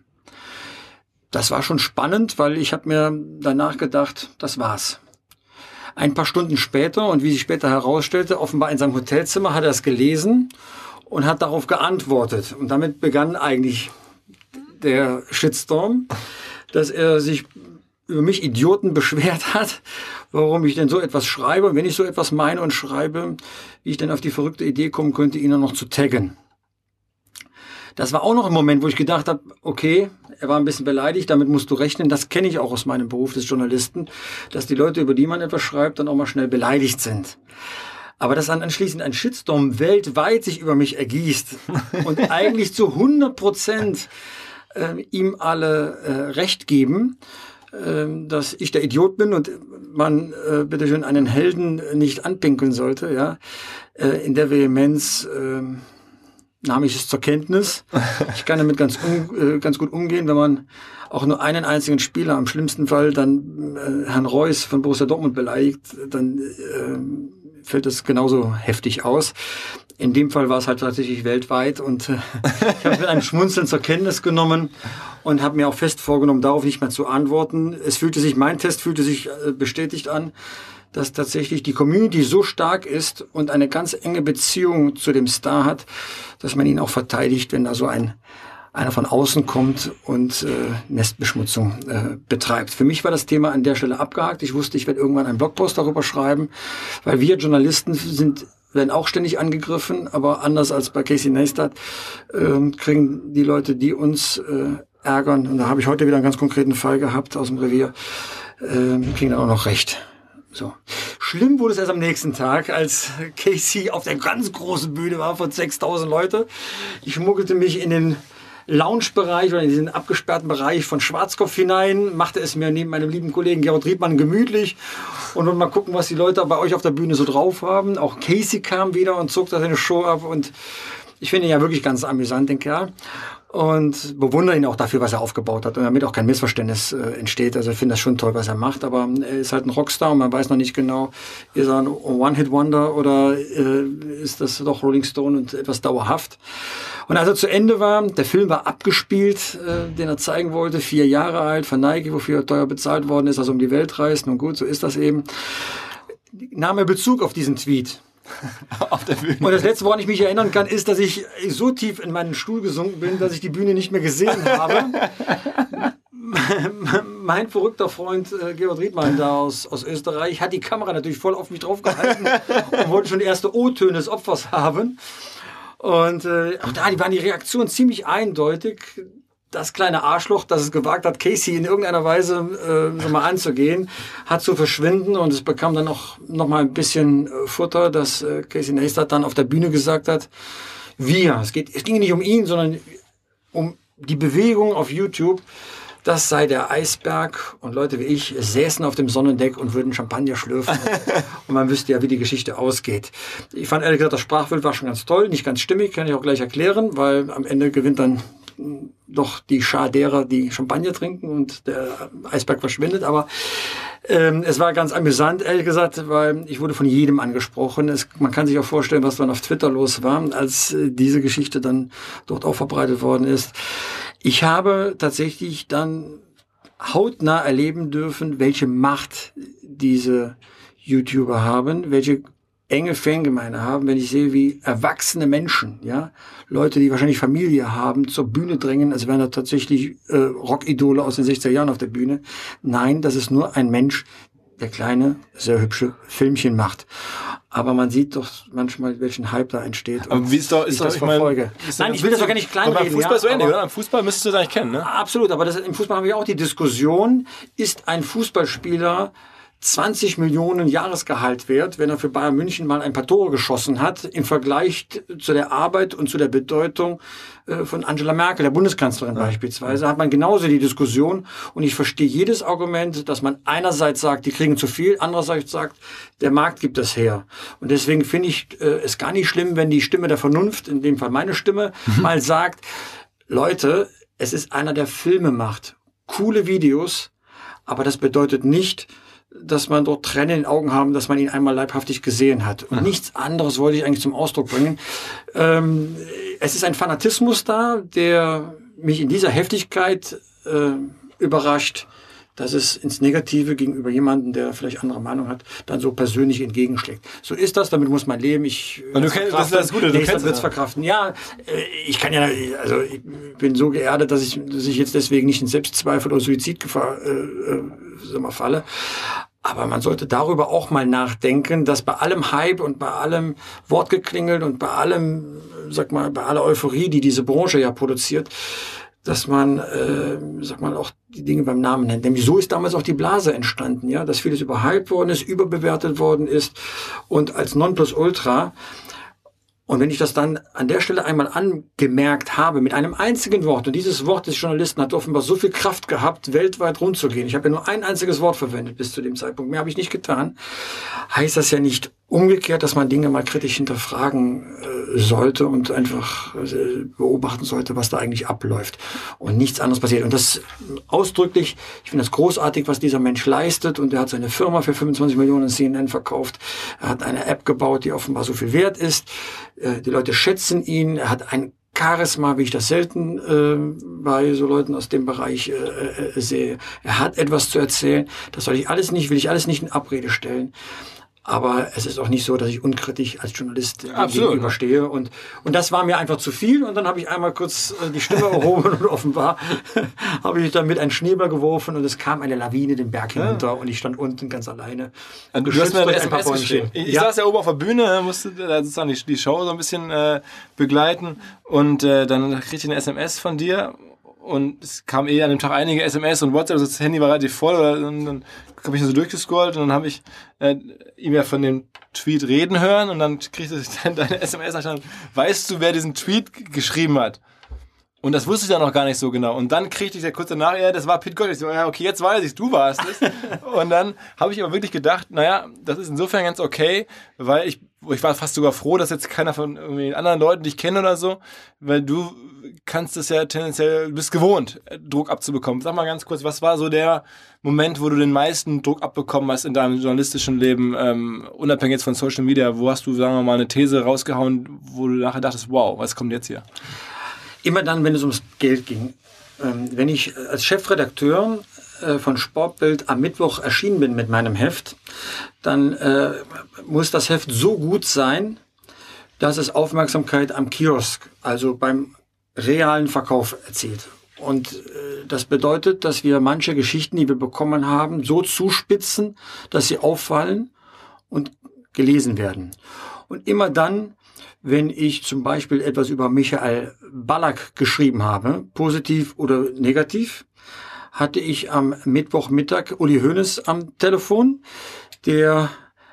das war schon spannend, weil ich habe mir danach gedacht, das war's. Ein paar Stunden später und wie sich später herausstellte, offenbar in seinem Hotelzimmer hat er es gelesen und hat darauf geantwortet. Und damit begann eigentlich der Shitstorm, dass er sich über mich Idioten beschwert hat, warum ich denn so etwas schreibe und wenn ich so etwas meine und schreibe, wie ich denn auf die verrückte Idee kommen könnte, ihn dann noch zu taggen. Das war auch noch ein Moment, wo ich gedacht habe, okay, er war ein bisschen beleidigt, damit musst du rechnen. Das kenne ich auch aus meinem Beruf des Journalisten, dass die Leute, über die man etwas schreibt, dann auch mal schnell beleidigt sind. Aber dass dann anschließend ein Shitstorm weltweit sich über mich ergießt (laughs) und eigentlich zu 100 Prozent äh, ihm alle äh, Recht geben, dass ich der Idiot bin und man äh, bitte schön einen Helden nicht anpinkeln sollte, ja, äh, in der Vehemenz äh, nahm ich es zur Kenntnis. (laughs) Ich kann damit ganz, um, äh, ganz gut umgehen, wenn man auch nur einen einzigen Spieler, am schlimmsten Fall dann äh, Herrn Reus von Borussia Dortmund beleidigt, dann äh, fällt das genauso heftig aus. In dem Fall war es halt tatsächlich weltweit und äh, ich habe mit einem Schmunzeln zur Kenntnis genommen und habe mir auch fest vorgenommen, darauf nicht mehr zu antworten. Es fühlte sich, mein Test fühlte sich äh, bestätigt an, dass tatsächlich die Community so stark ist und eine ganz enge Beziehung zu dem Star hat, dass man ihn auch verteidigt, wenn da so ein einer von außen kommt und äh, Nestbeschmutzung äh, betreibt. Für mich war das Thema an der Stelle abgehakt. Ich wusste, ich werde irgendwann einen Blogpost darüber schreiben, weil wir Journalisten sind werden auch ständig angegriffen, aber anders als bei Casey Neistat äh, kriegen die Leute, die uns äh, ärgern, und da habe ich heute wieder einen ganz konkreten Fall gehabt aus dem Revier, äh, kriegen dann auch noch recht. So. Schlimm wurde es erst am nächsten Tag, als Casey auf der ganz großen Bühne war von 6000 Leute. Ich muggelte mich in den Lounge-Bereich oder in diesen abgesperrten Bereich von Schwarzkopf hinein, machte es mir neben meinem lieben Kollegen Gerhard Riedmann gemütlich. Und wollte mal gucken, was die Leute bei euch auf der Bühne so drauf haben. Auch Casey kam wieder und zog da seine Show ab. Und ich finde ihn ja wirklich ganz amüsant, den Kerl und bewundere ihn auch dafür, was er aufgebaut hat und damit auch kein Missverständnis äh, entsteht. Also ich finde das schon toll, was er macht, aber er ist halt ein Rockstar und man weiß noch nicht genau, ist er ein One-Hit-Wonder oder äh, ist das doch Rolling Stone und etwas dauerhaft. Und als er zu Ende war, der Film war abgespielt, äh, den er zeigen wollte, vier Jahre alt, von Nike, wofür er teuer bezahlt worden ist, also um die Welt reist. Nun gut, so ist das eben. Nahm er Bezug auf diesen Tweet (laughs) auf der Bühne. Und das letzte, woran ich mich erinnern kann, ist, dass ich so tief in meinen Stuhl gesunken bin, dass ich die Bühne nicht mehr gesehen habe. (laughs) mein verrückter Freund äh, Georg Riedmann da aus, aus Österreich hat die Kamera natürlich voll auf mich draufgehalten und wollte schon die erste O-Töne des Opfers haben. Und äh, auch da die waren die Reaktionen ziemlich eindeutig das kleine Arschloch, das es gewagt hat, Casey in irgendeiner Weise äh, so mal anzugehen, hat zu verschwinden und es bekam dann auch noch mal ein bisschen äh, Futter, dass äh, Casey Neistat dann auf der Bühne gesagt hat, wir, es geht, es ging nicht um ihn, sondern um die Bewegung auf YouTube, das sei der Eisberg und Leute wie ich säßen auf dem Sonnendeck und würden Champagner schlürfen (laughs) und man wüsste ja, wie die Geschichte ausgeht. Ich fand ehrlich gesagt, das Sprachbild war schon ganz toll, nicht ganz stimmig, kann ich auch gleich erklären, weil am Ende gewinnt dann doch die Schar derer, die Champagner trinken und der Eisberg verschwindet. Aber ähm, es war ganz amüsant, ehrlich gesagt, weil ich wurde von jedem angesprochen. Es, man kann sich auch vorstellen, was dann auf Twitter los war, als äh, diese Geschichte dann dort auch verbreitet worden ist. Ich habe tatsächlich dann hautnah erleben dürfen, welche Macht diese YouTuber haben, welche enge Fangemeinde haben, wenn ich sehe, wie erwachsene Menschen, ja, Leute, die wahrscheinlich Familie haben, zur Bühne drängen, als wären da tatsächlich äh, Rockidole aus den 60er Jahren auf der Bühne. Nein, das ist nur ein Mensch, der kleine, sehr hübsche Filmchen macht. Aber man sieht doch manchmal, welchen Hype da entsteht. Aber wie ist doch, ist doch, ich meine, Nein, ich will das doch gar nicht kleinreden. Beim Fußball ja, so ähnlich, oder? Am Fußball müsstest du das eigentlich kennen, ne? Absolut, aber das, im Fußball haben wir auch die Diskussion, ist ein Fußballspieler 20 Millionen Jahresgehalt wert, wenn er für Bayern München mal ein paar Tore geschossen hat, im Vergleich zu der Arbeit und zu der Bedeutung äh, von Angela Merkel, der Bundeskanzlerin ja. beispielsweise, hat man genauso die Diskussion. Und ich verstehe jedes Argument, dass man einerseits sagt, die kriegen zu viel, andererseits sagt, der Markt gibt das her. Und deswegen finde ich äh, es gar nicht schlimm, wenn die Stimme der Vernunft, in dem Fall meine Stimme, mhm. mal sagt, Leute, es ist einer, der Filme macht. Coole Videos, aber das bedeutet nicht, dass man dort Tränen in den Augen haben, dass man ihn einmal leibhaftig gesehen hat. Und nichts anderes wollte ich eigentlich zum Ausdruck bringen. Ähm, es ist ein Fanatismus da, der mich in dieser Heftigkeit äh, überrascht, dass es ins Negative gegenüber jemanden, der vielleicht andere Meinung hat, dann so persönlich entgegenschlägt. So ist das, damit muss man leben. Ich du kennst, das ist das Gute, du kennst es verkraften. Ja, äh, ich kann ja, also ich bin so geerdet, dass ich, dass ich jetzt deswegen nicht in Selbstzweifel oder Suizidgefahr äh, äh, sag mal, falle. Aber man sollte darüber auch mal nachdenken, dass bei allem Hype und bei allem Wortgeklingel und bei allem, sag mal, bei aller Euphorie, die diese Branche ja produziert, dass man, äh, sag mal, auch die Dinge beim Namen nennt. Nämlich so ist damals auch die Blase entstanden, ja, dass vieles überhyped worden ist, überbewertet worden ist und als Nonplusultra und wenn ich das dann an der Stelle einmal angemerkt habe, mit einem einzigen Wort, und dieses Wort des Journalisten hat offenbar so viel Kraft gehabt, weltweit rund zu gehen. Ich habe ja nur ein einziges Wort verwendet bis zu dem Zeitpunkt, mehr habe ich nicht getan, heißt das ja nicht umgekehrt, dass man Dinge mal kritisch hinterfragen äh, sollte und einfach äh, beobachten sollte, was da eigentlich abläuft und nichts anderes passiert. Und das ausdrücklich, ich finde das großartig, was dieser Mensch leistet und er hat seine Firma für 25 Millionen CNN verkauft. Er hat eine App gebaut, die offenbar so viel wert ist. Äh, die Leute schätzen ihn. Er hat ein Charisma, wie ich das selten äh, bei so Leuten aus dem Bereich äh, äh, sehe. Er hat etwas zu erzählen. Das soll ich alles nicht, will ich alles nicht in Abrede stellen. Aber es ist auch nicht so, dass ich unkritisch als Journalist Absolut. gegenüberstehe. Und, und das war mir einfach zu viel. Und dann habe ich einmal kurz äh, die Stimme erhoben (laughs) und offenbar (laughs) habe ich damit einen Schneeball geworfen und es kam eine Lawine den Berg hinunter und ich stand unten ganz alleine. Du hast mir ein paar geschrieben. Ich Ja. saß ja oben auf der Bühne, musste da sozusagen die, die Show so ein bisschen äh, begleiten und äh, dann kriegte ich eine SMS von dir und es kam eh an dem Tag einige SMS und WhatsApp, also das Handy war relativ voll und dann habe ich so durchgescrollt und dann habe ich äh, ihm ja von dem Tweet reden hören und dann kriegte ich dann deine SMS da stand, weißt du, wer diesen Tweet geschrieben hat? Und das wusste ich dann noch gar nicht so genau. Und dann kriegte ich ja kurz danach, ja, das war Pete Gottlieb. Ich so, ja, okay, jetzt weiß ich, du warst es. (laughs) und dann habe ich aber wirklich gedacht, naja, das ist insofern ganz okay, weil ich, ich war fast sogar froh, dass jetzt keiner von irgendwie anderen Leuten dich kennt oder so, weil du kannst es ja tendenziell, bist gewohnt, Druck abzubekommen. Sag mal ganz kurz, was war so der Moment, wo du den meisten Druck abbekommen hast in deinem journalistischen Leben, ähm, unabhängig jetzt von Social Media? Wo hast du, sagen wir mal, eine These rausgehauen, wo du nachher dachtest, wow, was kommt jetzt hier? Immer dann, wenn es ums Geld ging. Ähm, wenn ich als Chefredakteur äh, von Sportbild am Mittwoch erschienen bin mit meinem Heft, dann äh, muss das Heft so gut sein, dass es Aufmerksamkeit am Kiosk, also beim realen Verkauf erzielt. Und äh, das bedeutet, dass wir manche Geschichten, die wir bekommen haben, so zuspitzen, dass sie auffallen und gelesen werden. Und immer dann, wenn ich zum Beispiel etwas über Michael Ballack geschrieben habe, positiv oder negativ, hatte ich am Mittwochmittag Uli Hoeneß am Telefon, der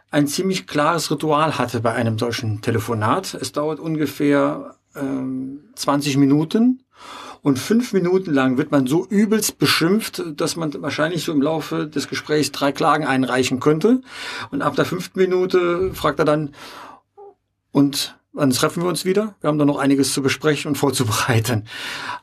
ein ziemlich klares Ritual hatte bei einem solchen Telefonat. Es dauert ungefähr ähm, 20 Minuten und fünf Minuten lang wird man so übelst beschimpft, dass man wahrscheinlich so im Laufe des Gesprächs drei Klagen einreichen könnte. Und ab der fünften Minute fragt er dann, und wann treffen wir uns wieder? Wir haben da noch einiges zu besprechen und vorzubereiten.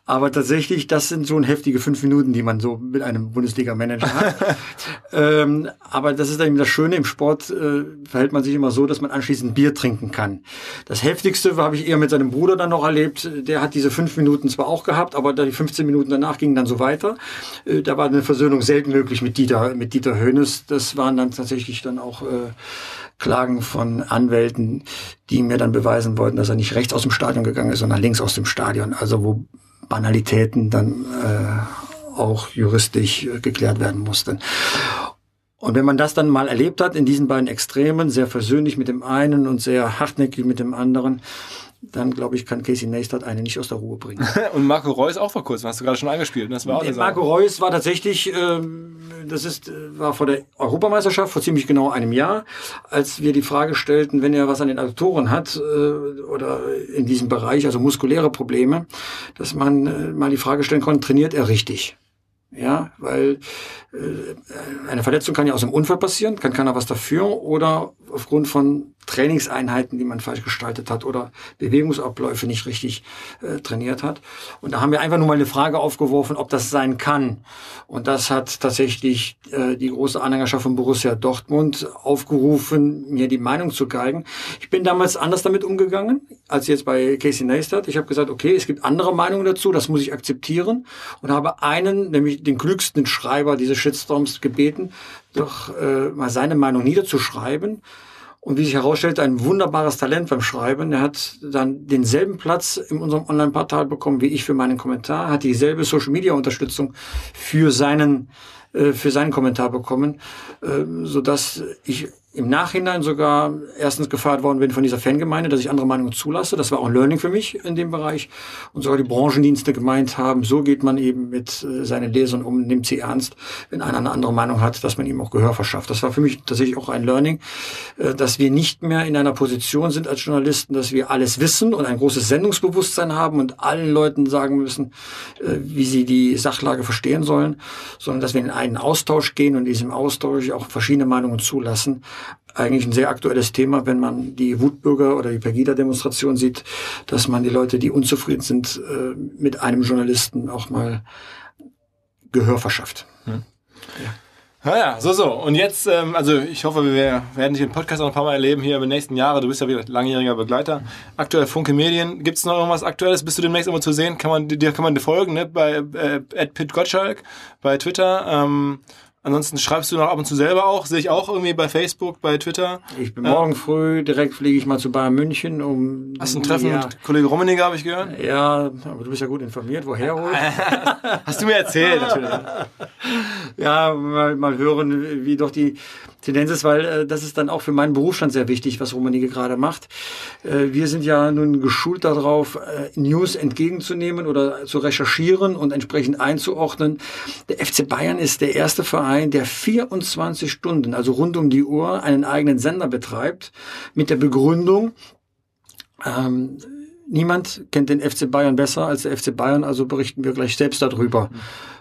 Aber tatsächlich, das sind schon heftige fünf Minuten, die man so mit einem Bundesliga-Manager hat. (laughs) ähm, aber das ist dann eben das Schöne, im Sport äh, verhält man sich immer so, dass man anschließend Bier trinken kann. Das Heftigste habe ich eher mit seinem Bruder dann noch erlebt. Der hat diese fünf Minuten zwar auch gehabt, aber die 15 Minuten danach gingen dann so weiter. Äh, da war eine Versöhnung selten möglich mit Dieter, mit Dieter Höhnes. Das waren dann tatsächlich dann auch äh, Klagen von Anwälten, die mir dann beweisen wollten, dass er nicht rechts aus dem Stadion gegangen ist, sondern links aus dem Stadion. Also wo Banalitäten dann äh, auch juristisch äh, geklärt werden mussten. Und wenn man das dann mal erlebt hat in diesen beiden Extremen, sehr versöhnlich mit dem einen und sehr hartnäckig mit dem anderen, dann glaube ich, kann Casey Neistat eine nicht aus der Ruhe bringen. (laughs) Und Marco Reus auch vor kurzem, hast du gerade schon angespielt. ne? Das war auch Sache. Marco Reus war tatsächlich, ähm, das ist, äh, war vor der Europameisterschaft vor ziemlich genau einem Jahr, als wir die Frage stellten, wenn er was an den Adduktoren hat äh, oder in diesem Bereich, also muskuläre Probleme, dass man äh, mal die Frage stellen konnte, trainiert er richtig? Ja, weil eine Verletzung kann ja aus einem Unfall passieren, kann keiner was dafür oder aufgrund von Trainingseinheiten, die man falsch gestaltet hat oder Bewegungsabläufe nicht richtig äh, trainiert hat. Und da haben wir einfach nur mal eine Frage aufgeworfen, ob das sein kann. Und das hat tatsächlich äh, die große Anhängerschaft von Borussia Dortmund aufgerufen, mir die Meinung zu geigen. Ich bin damals anders damit umgegangen, als jetzt bei Casey Neistat. Ich habe gesagt, okay, es gibt andere Meinungen dazu, das muss ich akzeptieren und habe einen, nämlich den klügsten Schreiber dieses Shitstorms gebeten, doch äh, mal seine Meinung niederzuschreiben. Und wie sich herausstellt, ein wunderbares Talent beim Schreiben. Er hat dann denselben Platz in unserem Online-Portal bekommen wie ich für meinen Kommentar, hat dieselbe Social-Media-Unterstützung für seinen äh, für seinen Kommentar bekommen, äh, so dass ich im Nachhinein sogar erstens gefeiert worden bin von dieser Fangemeinde, dass ich andere Meinungen zulasse. Das war auch ein Learning für mich in dem Bereich. Und sogar die Branchendienste gemeint haben, so geht man eben mit äh, seinen Lesern um, nimmt sie ernst, wenn einer eine andere Meinung hat, dass man ihm auch Gehör verschafft. Das war für mich tatsächlich auch ein Learning, äh, dass wir nicht mehr in einer Position sind als Journalisten, dass wir alles wissen und ein großes Sendungsbewusstsein haben und allen Leuten sagen müssen, äh, wie sie die Sachlage verstehen sollen, sondern dass wir in einen Austausch gehen und diesem Austausch auch verschiedene Meinungen zulassen. Eigentlich ein sehr aktuelles Thema, wenn man die Wutbürger oder die Pegida-Demonstration sieht, dass man die Leute, die unzufrieden sind, äh, mit einem Journalisten auch mal Gehör verschafft. Hm. Ja. Naja, so, so. Und jetzt, ähm, also ich hoffe, wir werden dich im Podcast auch ein paar Mal erleben hier in den nächsten Jahren. Du bist ja wieder langjähriger Begleiter. Aktuell Funke Medien. Gibt es noch irgendwas Aktuelles? Bist du demnächst immer zu sehen? Kann man dir kann man dir folgen, ne? Bei äh, Pit Gottschalk bei Twitter. Ähm, Ansonsten schreibst du noch ab und zu selber auch, sehe ich auch irgendwie bei Facebook, bei Twitter. Ich bin morgen früh, direkt fliege ich mal zu Bayern München, um... Hast du ein Treffen ja, mit Kollege Rummenigge, habe ich gehört? Ja, aber du bist ja gut informiert, woher wohl? (laughs) Hast du mir erzählt, natürlich. (laughs) ja, mal, mal hören, wie doch die Tendenz ist, weil äh, das ist dann auch für meinen Berufsstand sehr wichtig, was Rummenigge gerade macht. Äh, wir sind ja nun geschult darauf, äh, News entgegenzunehmen oder zu recherchieren und entsprechend einzuordnen. Der FC Bayern ist der erste Verein, der 24 Stunden, also rund um die Uhr, einen eigenen Sender betreibt, mit der Begründung, ähm, Niemand kennt den FC Bayern besser als der FC Bayern, also berichten wir gleich selbst darüber,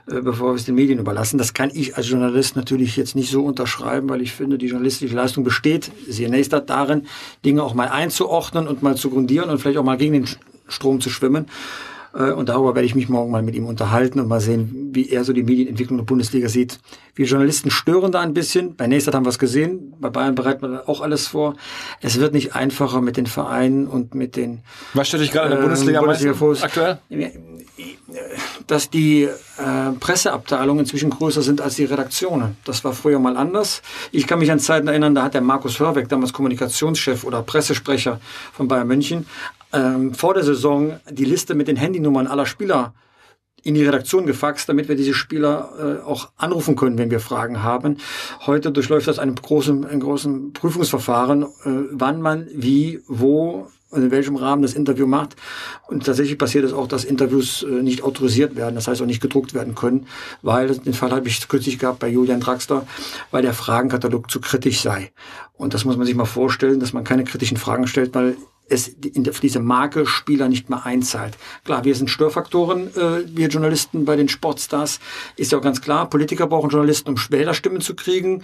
äh, bevor wir es den Medien überlassen. Das kann ich als Journalist natürlich jetzt nicht so unterschreiben, weil ich finde, die journalistische Leistung besteht, sehr nächster darin, Dinge auch mal einzuordnen und mal zu grundieren und vielleicht auch mal gegen den Strom zu schwimmen. Äh, und darüber werde ich mich morgen mal mit ihm unterhalten und mal sehen, wie er so die Medienentwicklung der Bundesliga sieht. Wir Journalisten stören da ein bisschen. Bei Nächster haben wir es gesehen. Bei Bayern bereitet man auch alles vor. Es wird nicht einfacher mit den Vereinen und mit den. Was stört dich gerade in der Bundesliga, äh, Bundesliga aktuell? Dass die äh, Presseabteilungen inzwischen größer sind als die Redaktionen. Das war früher mal anders. Ich kann mich an Zeiten erinnern, da hat der Markus Hörweg, damals Kommunikationschef oder Pressesprecher von Bayern München, ähm, vor der Saison die Liste mit den Handynummern aller Spieler in die Redaktion gefaxt, damit wir diese Spieler äh, auch anrufen können, wenn wir Fragen haben. Heute durchläuft das einen großen, einen großen Prüfungsverfahren, äh, wann man wie, wo und in welchem Rahmen das Interview macht. Und tatsächlich passiert es auch, dass Interviews äh, nicht autorisiert werden, das heißt auch nicht gedruckt werden können, weil den Fall habe ich kürzlich gehabt bei Julian Draxler, weil der Fragenkatalog zu kritisch sei. Und das muss man sich mal vorstellen, dass man keine kritischen Fragen stellt, weil es in diese Marke Spieler nicht mehr einzahlt. Klar, wir sind Störfaktoren, äh, wir Journalisten bei den Sportstars. Ist ja auch ganz klar, Politiker brauchen Journalisten, um Wählerstimmen zu kriegen.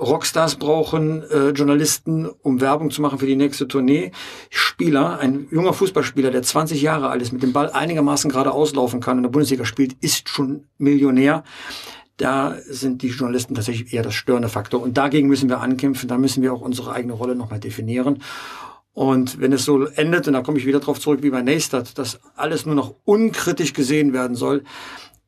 Rockstars brauchen äh, Journalisten, um Werbung zu machen für die nächste Tournee. Spieler, ein junger Fußballspieler, der 20 Jahre alt ist, mit dem Ball einigermaßen gerade auslaufen kann und in der Bundesliga spielt, ist schon Millionär. Da sind die Journalisten tatsächlich eher das störende Faktor. Und dagegen müssen wir ankämpfen. Da müssen wir auch unsere eigene Rolle nochmal definieren. Und wenn es so endet, und da komme ich wieder darauf zurück wie bei Neistat, dass alles nur noch unkritisch gesehen werden soll,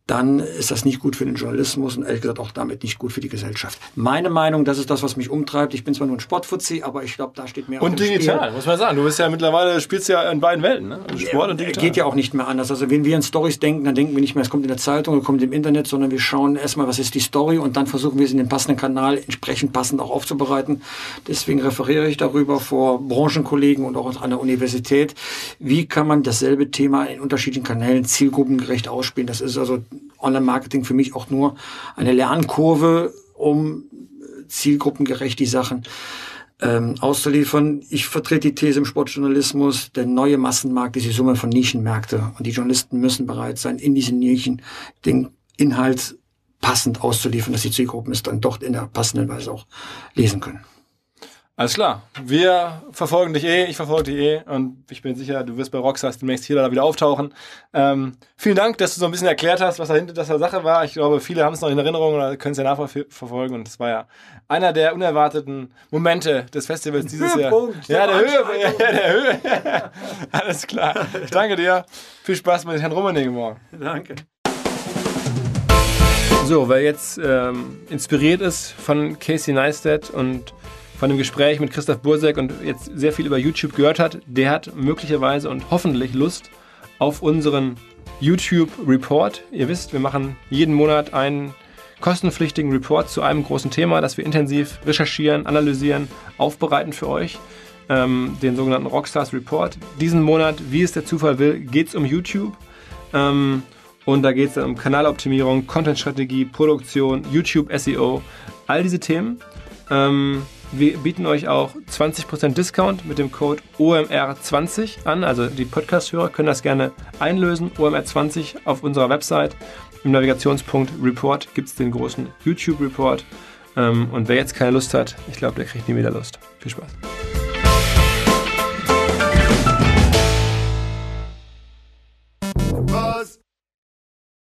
dann ist das nicht gut für den Journalismus und ehrlich gesagt auch damit nicht gut für die Gesellschaft. Meine Meinung, das ist das, was mich umtreibt. Ich bin zwar nur ein Sportfuzzi, aber ich glaube, da steht mehr Und digital, Spiel. muss man sagen. Du bist ja mittlerweile, spielst ja in beiden Welten, ne? Also Sport und digital. Geht ja auch nicht mehr anders. Also wenn wir in Stories denken, dann denken wir nicht mehr, es kommt in der Zeitung oder kommt im Internet, sondern wir schauen erstmal, was ist die Story und dann versuchen wir es in den passenden Kanal entsprechend passend auch aufzubereiten. Deswegen referiere ich darüber vor Branchenkollegen und auch an der Universität. Wie kann man dasselbe Thema in unterschiedlichen Kanälen zielgruppengerecht ausspielen? Das ist also Online-Marketing für mich auch nur eine Lernkurve, um zielgruppengerecht die Sachen ähm, auszuliefern. Ich vertrete die These im Sportjournalismus, der neue Massenmarkt ist die Summe von Nischenmärkte und die Journalisten müssen bereit sein, in diesen Nischen den Inhalt passend auszuliefern, dass die Zielgruppen es dann dort in der passenden Weise auch lesen können. Alles klar. Wir verfolgen dich eh, ich verfolge dich eh und ich bin sicher, du wirst bei Rockstars demnächst hier oder wieder auftauchen. Ähm, vielen Dank, dass du so ein bisschen erklärt hast, was dahinter das der Sache war. Ich glaube, viele haben es noch in Erinnerung oder können es ja nachverfolgen und das war ja einer der unerwarteten Momente des Festivals dieses Höhepunkt, Jahr. Ja, der Höhe, (laughs) ja, der Höhe. (laughs) Alles klar. Ich danke dir. Viel Spaß mit Herrn Rummenigge morgen. Danke. So, wer jetzt ähm, inspiriert ist von Casey Neistat und von dem Gespräch mit Christoph Bursek und jetzt sehr viel über YouTube gehört hat, der hat möglicherweise und hoffentlich Lust auf unseren YouTube Report. Ihr wisst, wir machen jeden Monat einen kostenpflichtigen Report zu einem großen Thema, das wir intensiv recherchieren, analysieren, aufbereiten für euch. Ähm, den sogenannten Rockstars Report. Diesen Monat, wie es der Zufall will, geht es um YouTube. Ähm, und da geht es um Kanaloptimierung, Contentstrategie, Produktion, YouTube SEO, all diese Themen. Ähm, wir bieten euch auch 20% Discount mit dem Code OMR20 an. Also die Podcast-Hörer können das gerne einlösen. OMR20 auf unserer Website. Im Navigationspunkt Report gibt es den großen YouTube-Report. Ähm, und wer jetzt keine Lust hat, ich glaube, der kriegt nie wieder Lust. Viel Spaß.